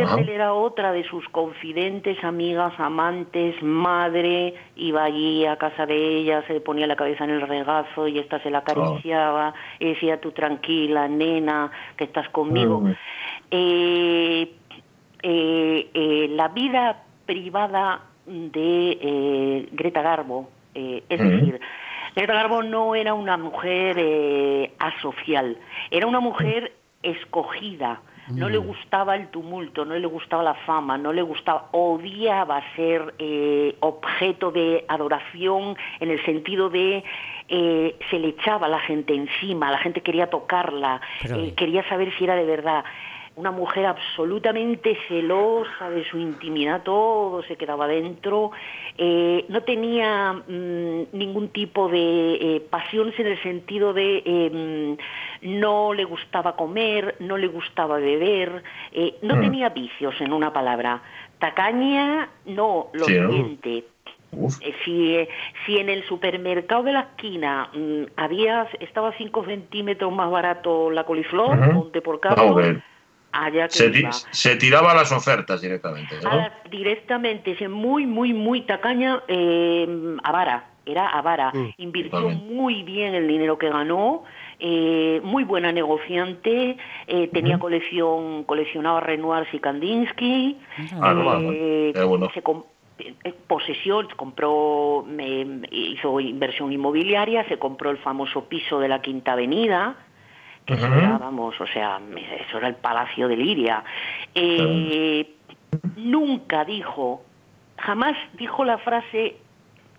Ajá. era otra de sus confidentes, amigas, amantes, madre, iba allí a casa de ella, se le ponía la cabeza en el regazo y esta se la acariciaba, y decía tú tranquila, nena, que estás conmigo. Eh, eh, eh, la vida privada de eh, Greta Garbo, eh, es decir, Greta Garbo no era una mujer eh, asocial, era una mujer escogida. No le gustaba el tumulto, no le gustaba la fama, no le gustaba, odiaba ser eh, objeto de adoración en el sentido de eh, se le echaba la gente encima, la gente quería tocarla, eh, quería saber si era de verdad. Una mujer absolutamente celosa de su intimidad, todo se quedaba dentro, eh, no tenía mm, ningún tipo de eh, pasiones en el sentido de eh, mm, no le gustaba comer, no le gustaba beber, eh, no Mm. tenía vicios en una palabra. Tacaña, no, lo Sí, siguiente. Eh, Si, eh, si en el supermercado de la esquina mm, había estaba 5 centímetros más barato la coliflor, Ujú. ponte por ver. Allá que Se, ti- iba. se tiraba a las ofertas directamente, ¿no? A directamente, muy, muy, muy tacaña, eh, avara, era avara. Mm, Invirtió totalmente. muy bien el dinero que ganó, eh, muy buena negociante, eh, tenía colección, coleccionaba Renoir y Kandinsky, Ah, no, vale, eh, bueno. se com- eh, posesión, compró, me- hizo inversión inmobiliaria, se compró el famoso piso de la Quinta Avenida, que eso era, vamos, o sea, eso era el Palacio de Liria. Eh, Nunca dijo, jamás dijo la frase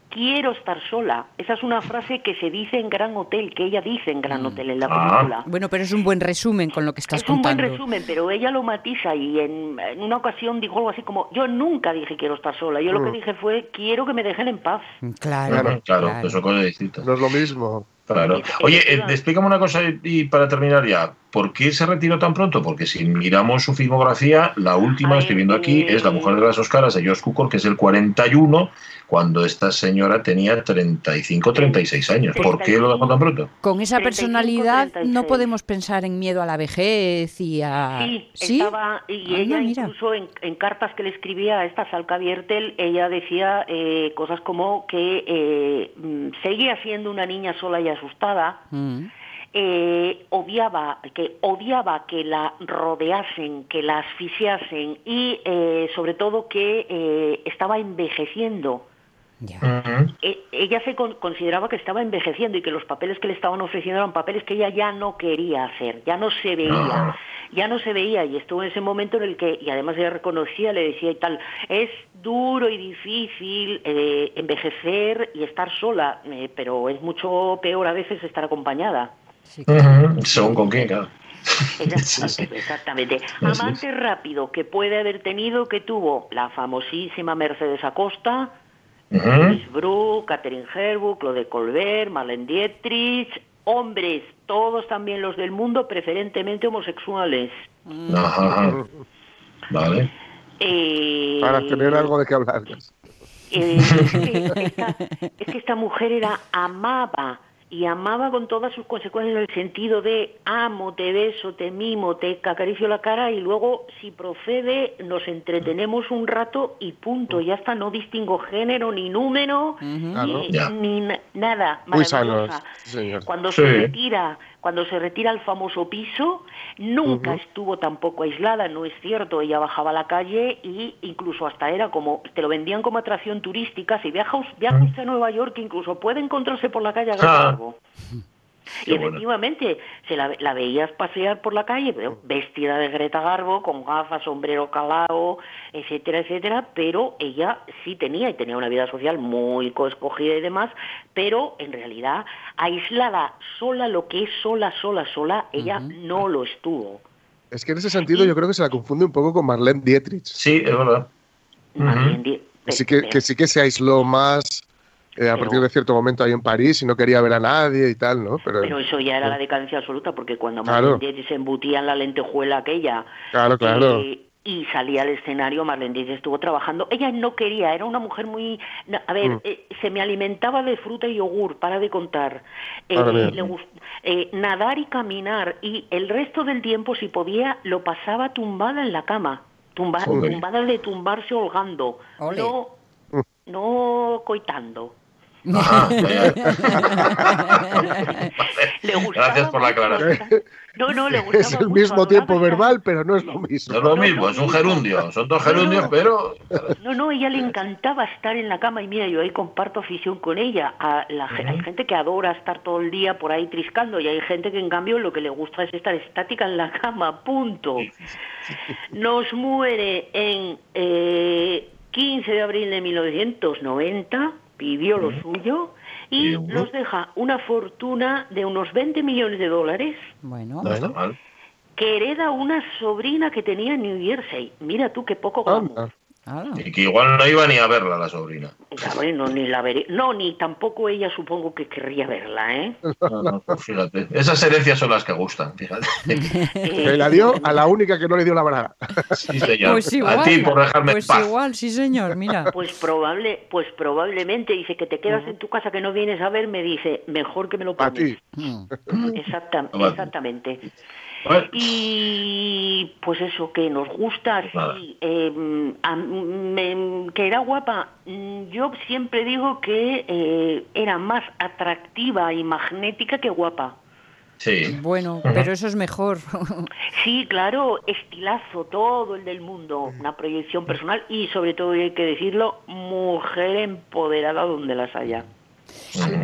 quiero estar sola. Esa es una frase que se dice en Gran Hotel, que ella dice en Gran Hotel en la Ah. película. Bueno, pero es un buen resumen con lo que estás Es un buen contando. resumen, pero ella lo matiza y en, en una ocasión dijo algo así como, yo nunca dije quiero estar sola, yo lo que Mm. dije fue quiero que me dejen en paz. Claro, Claro, claro, claro. eso cosas distintas. No es lo mismo. Claro. Oye, eh, explícame una cosa y y para terminar ya. ¿Por qué se retiró tan pronto? Porque si miramos su filmografía, la última, A estoy viendo aquí, es La Mujer de las dos caras de George Cukor, que es el 41, cuando esta señora tenía 35, 36 años. ¿Por qué lo dejó tan pronto? Con esa 35, personalidad no 36. podemos pensar en miedo a la vejez y a... Sí, estaba, y ella mira. incluso en, en cartas que le escribía a esta Salca Biertel, ella decía eh, cosas como que eh, mm, seguía siendo una niña sola y asustada, Mm. Eh, odiaba, que odiaba que la rodeasen, que la asfixiasen y eh, sobre todo que eh, estaba envejeciendo. E- ella se con- consideraba que estaba envejeciendo y que los papeles que le estaban ofreciendo eran papeles que ella ya no quería hacer, ya no se veía, Ah. ya no se veía y estuvo en ese momento en el que, y además ella reconocía, le decía y tal, es duro y difícil eh, envejecer y estar sola, eh, pero es mucho peor a veces estar acompañada. Según con quién, claro. Exactamente. exactamente. Amante rápido que puede haber tenido, que tuvo la famosísima Mercedes Acosta, Ujú. Louise Brooke, Catherine Herwood, Claude Colbert, Marlene Dietrich, hombres, todos también los del mundo, preferentemente homosexuales. Ajá, ajá. Vale. Eh, Para tener algo de qué hablar. eh, es, que esta, es que esta mujer era amaba y amaba con todas sus consecuencias en el sentido de amo, te beso, te mimo, te acaricio la cara y luego si procede nos entretenemos un rato y punto, ya está, no distingo género ni número ni, nada. Muy sanos, señor. Cuando Sí. se retira, cuando se retira al famoso piso, nunca estuvo tampoco aislada, no es cierto. Ella bajaba a la calle y incluso hasta era como, te lo vendían como atracción turística. Si viaja, viaja usted a Nueva York, incluso puede encontrarse por la calle a Greta Ah. Y bueno. efectivamente, se la, la veías pasear por la calle, pero vestida de Greta Garbo, con gafas, sombrero calao, etcétera, etcétera, pero ella sí tenía, y tenía una vida social muy coescogida y demás, pero en realidad aislada, sola, lo que es sola, sola, sola, ella no lo estuvo. Es que en ese sentido yo creo que se la confunde un poco con Marlene Dietrich. Sí, es verdad. Que, que sí que se aisló más eh, a Pero- partir de cierto momento ahí en París y no quería ver a nadie y tal, ¿no? Pero, Pero eso ya era la decadencia absoluta, porque cuando Claro. Marlene Dietrich se embutía en la lentejuela aquella claro, claro. eh, y salía al escenario, Marlene Dietrich estuvo trabajando. Ella no quería, era una mujer muy... A ver, Mm. eh, se me alimentaba de fruta y yogur, para de contar. Eh, le gust- eh, nadar y caminar, y el resto del tiempo, si podía, lo pasaba tumbada en la cama. Tumba- tumbada de tumbarse holgando, Ole. no, no coitando. Le gustaba Gracias por la aclaración. No, no, le gustaba Es el mismo tiempo verbal, pero no es lo mismo. No es lo mismo, es un gerundio. Son dos gerundios, pero. No, no, ella le encantaba estar en la cama y mira, yo ahí comparto afición con ella. A la, Hay gente que adora estar todo el día por ahí triscando y hay gente que en cambio lo que le gusta es estar estática en la cama, punto. Nos muere en eh, 15 de abril de 1990, pidió lo suyo y nos deja una fortuna de unos 20 millones de dólares Bueno, No está mal. que hereda una sobrina que tenía en New Jersey. Mira tú qué poco glamour. Y que igual no iba ni a verla la sobrina. Ya, bueno, ni la veré. No, ni tampoco ella supongo que querría verla, ¿eh? No, no, pues fíjate. Esas herencias son las que gustan, fíjate. Que la dio a la única que no le dio la braga. Sí, señor. Pues igual. a ti por dejarme pues paz. igual, sí, señor, mira. Pues probable, pues probablemente dice que te quedas en tu casa que no vienes a ver, me dice, mejor que me lo A ti. Mm. Vale. exactamente. Y pues eso, que nos gusta, eh, a- me- que era guapa. Yo siempre digo que eh, era más atractiva y magnética que guapa. sí. Bueno, pero eso es mejor. Sí, claro, estilazo, todo el del mundo, una proyección personal y sobre todo, y hay que decirlo, mujer empoderada donde las haya.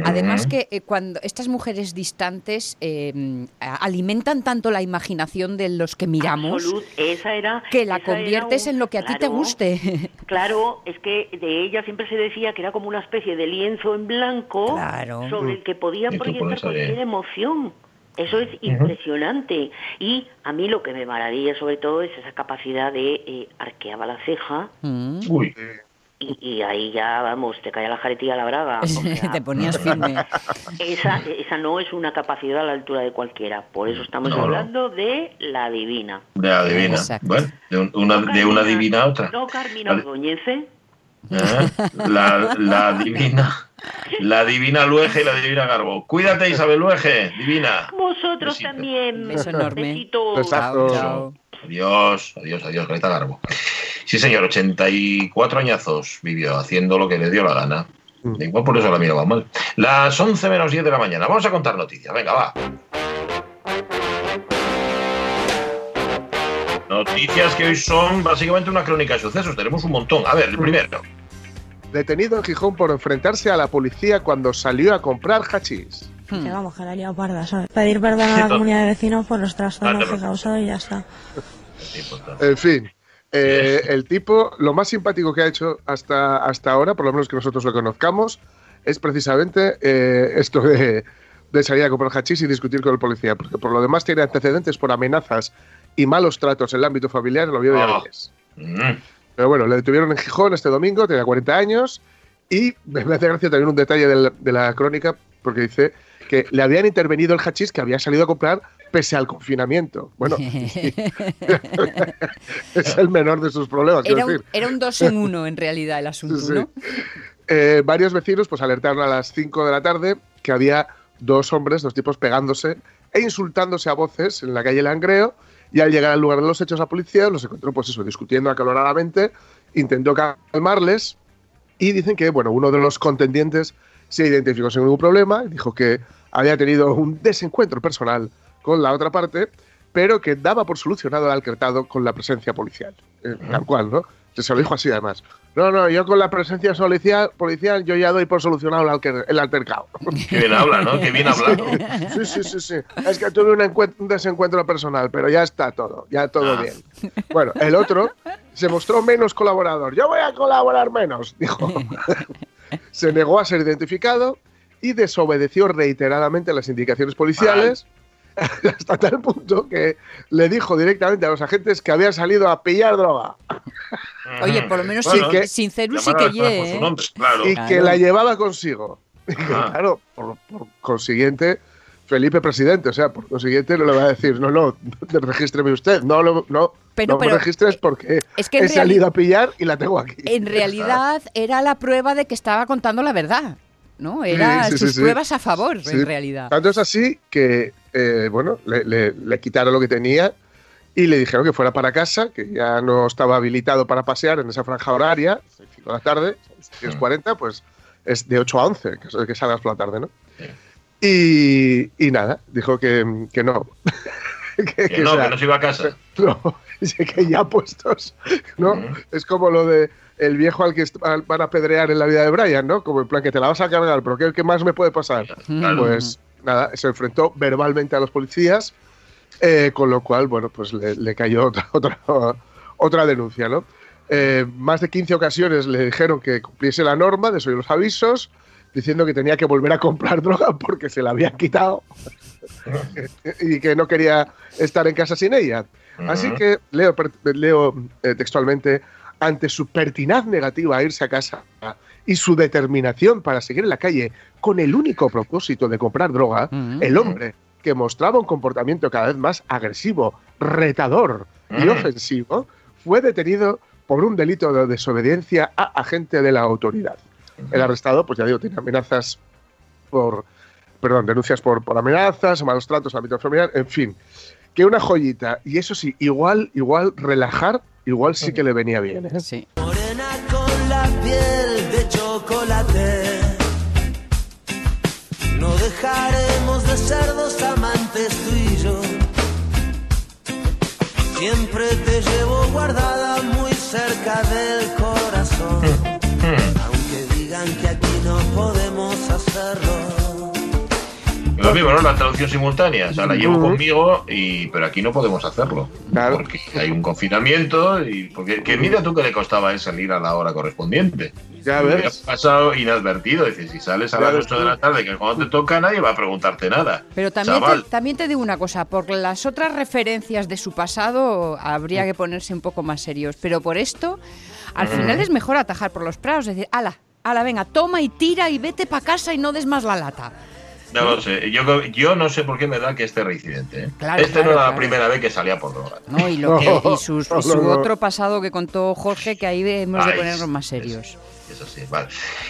Además que eh, cuando estas mujeres distantes eh, alimentan tanto la imaginación de los que miramos Absolut, esa era... que la esa era conviertes un- en lo que a ti te claro, guste. Claro, es que de ella siempre se decía que era como una especie de lienzo en blanco Claro. sobre el que podía proyectar cualquier emoción. Eso es impresionante. Y a mí lo que me maravilla sobre todo es esa capacidad de eh, arqueaba la ceja Mm. Uy, y, y ahí ya, vamos, te caía la jaretilla a la braga. o sea, te ponías firme. esa, esa no es una capacidad a la altura de cualquiera. Por eso estamos No, no. hablando de la divina. de adivina. Exacto. Bueno, de, un- una, No, de una Carmina- divina a otra. No, Carmina. Ordóñez, La, la divina. La divina Luege y la divina Garbo. Cuídate, Isabel Luege, divina. Vosotros Besito. también. Beso enorme. Chao. Adiós, adiós, adiós, Greta Garbo. Sí, señor, 84 añazos vivió haciendo lo que le dio la gana. Mm. Igual por eso la miraba mal. Las 11 menos 10 de la mañana. Vamos a contar noticias. Venga, va. Noticias que hoy son básicamente una crónica de sucesos. Tenemos un montón. A ver, el primero. Detenido en Gijón por enfrentarse a la policía cuando salió a comprar hachís. Que vamos, que la liado parda, ¿sabes? Pedir perdón a la comunidad de vecinos por los trastornos que he causado y ya está. En fin, eh, el tipo, lo más simpático que ha hecho hasta, hasta ahora, por lo menos que nosotros lo conozcamos, es precisamente eh, esto de, de salir a comprar hachís y discutir con el policía, porque por lo demás tiene antecedentes por amenazas y malos tratos en el ámbito familiar en Oviedo y Oh. Avilés. Pero bueno, le detuvieron en Gijón este domingo, tenía 40 años, y me hace gracia también un detalle del- de la crónica, porque dice que le habían intervenido el hachís que había salido a comprar pese al confinamiento. Bueno, es el menor de sus problemas. Era un, decir. era un dos en uno en realidad el asunto, Sí. ¿no? Eh, varios vecinos pues alertaron a las 5 de la tarde que había dos hombres, dos tipos pegándose e insultándose a voces en la calle Langreo y al llegar al lugar de los hechos la policía los encontró pues eso, discutiendo acaloradamente, intentó calmarles y dicen que bueno, uno de los contendientes se identificó sin ningún problema, dijo que había tenido un desencuentro personal con la otra parte, pero que daba por solucionado el altercado con la presencia policial. Eh, tal cual, ¿no? Se lo dijo así además. No, no, yo con la presencia policial, policial yo ya doy por solucionado el, alter- el altercado. Qué bien habla, ¿no? Qué bien hablado. Sí, sí, sí, sí. Es que tuve un, un desencuentro personal, pero ya está todo, ya todo Ah. bien. Bueno, el otro se mostró menos colaborador. Yo voy a colaborar menos, dijo. se negó a ser identificado y desobedeció reiteradamente las indicaciones policiales hasta tal punto que le dijo directamente a los agentes que había salido a pillar droga Oye, por lo menos Bueno, sin- que- sincero sí llamar a que ye, ¿eh? nombre, claro. y Claro. que la llevaba consigo. Y que, claro, por, por consiguiente, Felipe presidente, o sea, por consiguiente no le va a decir, no, no, regístreme usted, no, lo- no, Pero- no me pero- registres porque es que he salido a pillar y la tengo aquí. En realidad era la prueba de que estaba contando la verdad, ¿no? Era Sí, sí, sus sí, sí. pruebas a favor, Sí. en realidad. Tanto es así que, eh, bueno, le, le- le quitaron lo que tenía y le dijeron que fuera para casa, que ya no estaba habilitado para pasear en esa franja horaria, 5 de la tarde, si es 40, pues es de 8 a 11, que, es- que salgas por la tarde, ¿no? Y, y nada, dijo que, que no. que, Que no, o sea, que no se iba a casa. no, que ya puestos, ¿no? Ujú. Es como lo de el viejo al que van a pedrear en la vida de Brian, ¿no? Como en plan que te la vas a cargar, pero ¿qué, qué más me puede pasar? Claro. Pues nada, se enfrentó verbalmente a los policías, eh, con lo cual, bueno, pues le, le cayó otra, otra, otra denuncia, ¿no? Eh, más de 15 ocasiones le dijeron que cumpliese la norma, de y los avisos, diciendo que tenía que volver a comprar droga porque se la habían quitado y que no quería estar en casa sin ella. Así que leo, leo eh, textualmente, ante su pertinaz negativa a irse a casa y su determinación para seguir en la calle con el único propósito de comprar droga, el hombre que mostraba un comportamiento cada vez más agresivo, retador y ofensivo, fue detenido por un delito de desobediencia a agente de la autoridad. El arrestado, pues ya digo, tiene amenazas por, perdón, denuncias por, por amenazas, malos tratos, ámbito familiar, en fin, que una joyita. Y eso sí, igual, igual relajar, igual sí que le venía bien. ¿eh? Sí. Morena con la piel de chocolate. No dejaremos de ser dos amantes tú y yo. Siempre te llevo guardada muy cerca del corazón. Lo mismo, ¿no? La traducción simultánea. O sea, la llevo Ujú. conmigo, y pero aquí no podemos hacerlo. Claro. Porque hay un confinamiento y porque que mira tú que le costaba él salir a la hora correspondiente. Ya ves. pasado inadvertido. Es decir, si sales a las ves 8 de la tarde, que cuando te toca, nadie va a preguntarte nada. Pero también te, también te digo una cosa, por las otras referencias de su pasado habría que ponerse un poco más serios, pero por esto, al final es mejor atajar por los prados, es decir, ala, ala, venga, toma y tira y vete para casa y no des más la lata. No lo sé. Yo, yo no sé por qué me da que este reincidente. ¿eh? Claro, este claro, no era claro. la primera vez que salía por droga. ¿no? Y, lo que, y sus- y su otro pasado que contó Jorge, que ahí hemos de ponernos más serios. Eso sí, vale.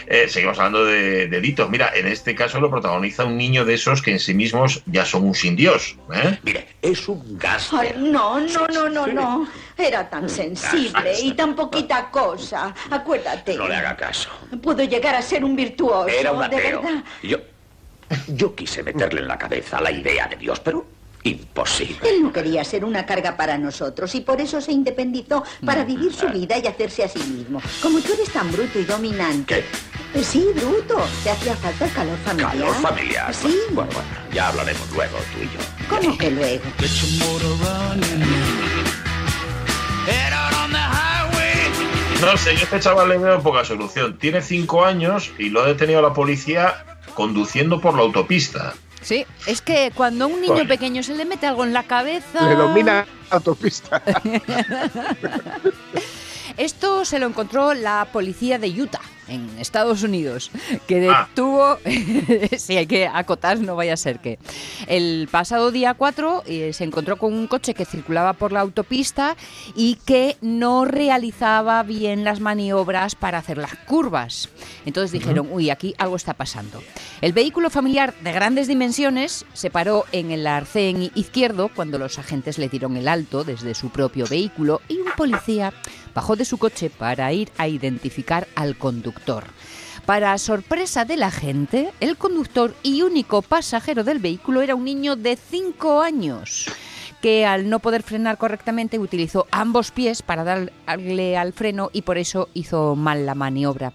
Eh, seguimos hablando de delitos. Mira, en este caso lo protagoniza un niño de esos que en sí mismos ya son un sin Dios. ¿eh? Mire, es un gas. No, no, no, no, no. Era tan sensible y tan poquita cosa. Acuérdate. No le haga caso. Pudo llegar a ser un virtuoso. Era un de ateo. verdad. Yo, yo quise meterle en la cabeza la idea de Dios, pero Imposible. Él no quería ser una carga para nosotros y por eso se independizó para vivir su vida y hacerse a sí mismo. Como tú eres tan bruto y dominante. ¿Qué? Eh, Sí, bruto. ¿Te hacía falta el calor familiar? Calor familiar. Sí. Bueno, bueno, ya hablaremos luego, tú y yo. ¿Cómo que luego? No sé, yo a este chaval le veo poca solución. Tiene cinco años y lo ha detenido la policía conduciendo por la autopista. Sí, es que cuando a un niño Bueno. pequeño se le mete algo en la cabeza... Le domina la autopista. Esto se lo encontró la policía de Utah, en Estados Unidos, que Ah. detuvo, si hay que acotar, no vaya a ser que. El pasado día 4 eh, se encontró con un coche que circulaba por la autopista y que no realizaba bien las maniobras para hacer las curvas. Entonces dijeron, uy, aquí algo está pasando. El vehículo familiar de grandes dimensiones se paró en el arcén izquierdo cuando los agentes le dieron el alto desde su propio vehículo y un policía bajó de su coche para ir a identificar al conductor. Para sorpresa de la gente, el conductor y único pasajero del vehículo era un niño de 5 años que al no poder frenar correctamente utilizó ambos pies para darle al freno y por eso hizo mal la maniobra.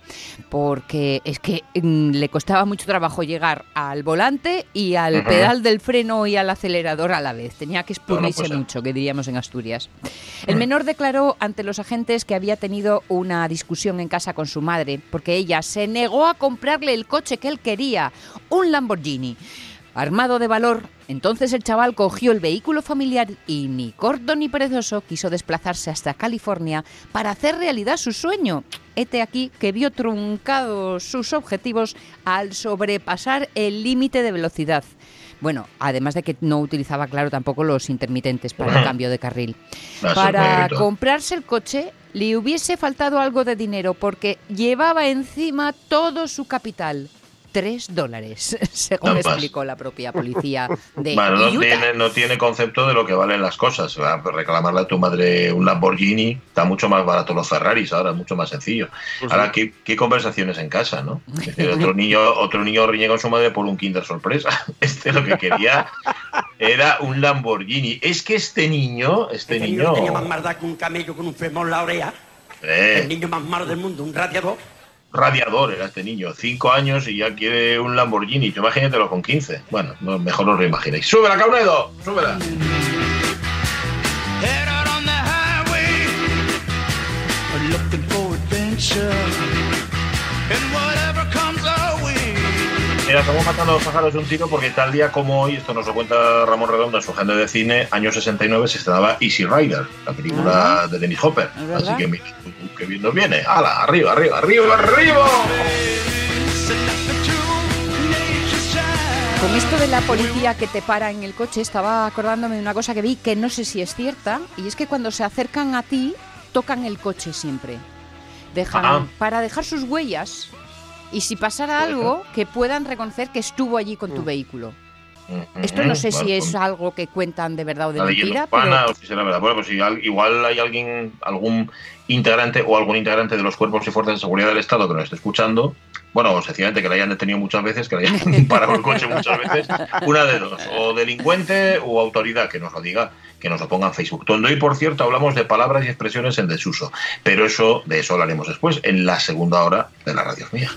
Porque es que mm, le costaba mucho trabajo llegar al volante y al pedal del freno y al acelerador a la vez. Tenía que expurrirse pues, eh. mucho, que diríamos en Asturias. El menor declaró ante los agentes que había tenido una discusión en casa con su madre porque ella se negó a comprarle el coche que él quería, un Lamborghini. Armado de valor, entonces el chaval cogió el vehículo familiar y ni corto ni perezoso quiso desplazarse hasta California para hacer realidad su sueño. Este aquí que vio truncados sus objetivos al sobrepasar el límite de velocidad. Bueno, además de que no utilizaba, claro, tampoco los intermitentes para el cambio de carril. Para comprarse el coche le hubiese faltado algo de dinero porque llevaba encima todo su capital. Tres dólares, según No, explicó la propia policía de Bueno, no Utah. tiene, no tiene concepto de lo que valen las cosas. Va, pues reclamarle a tu madre un Lamborghini está mucho más barato los Ferraris ahora, es mucho más sencillo. Pues ahora, ¿qué, qué conversaciones en casa, ¿no? Es decir, otro niño, otro niño riñe con su madre por un Kinder sorpresa. Este lo que quería era un Lamborghini. Es que este niño, este Este niño, niño tenía más maldad que un camello con un femón en la oreja. eh, El niño más malo del mundo, un radiador. Radiador era este niño, cinco años y ya quiere un Lamborghini. Tú imagínatelo con 15. Bueno, no, mejor os lo imaginéis. ¡Súbela, Caunedo! ¡Súbela! Mira, estamos matando a los pájaros de un tiro porque tal día como hoy, esto nos lo cuenta Ramón Redondo en su agenda de cine, año 69 se estrenaba Easy Rider, la película de Dennis Hopper. Así que mira, que bien nos viene. ¡Hala! ¡Arriba, arriba, arriba, arriba! Con esto de la policía que te para en el coche, estaba acordándome de una cosa que vi que no sé si es cierta, y es que cuando se acercan a ti, tocan el coche siempre. Dejan, Ah. Para dejar sus huellas y si pasara algo, que puedan reconocer que estuvo allí con tu vehículo. Esto no sé si es algo que cuentan de verdad o de la mentira, urbana, pero o si será verdad. Bueno, pues igual hay alguien, algún integrante o algún integrante de los cuerpos y fuerzas de seguridad del Estado que nos esté escuchando, bueno, sencillamente que le hayan detenido muchas veces, que le hayan parado el coche muchas veces, una de dos, o delincuente o autoridad, que nos lo diga, que nos lo ponga en Facebook. Donde hoy, por cierto, hablamos de palabras y expresiones en desuso, pero eso, de eso hablaremos después, en la segunda hora de la radio mía.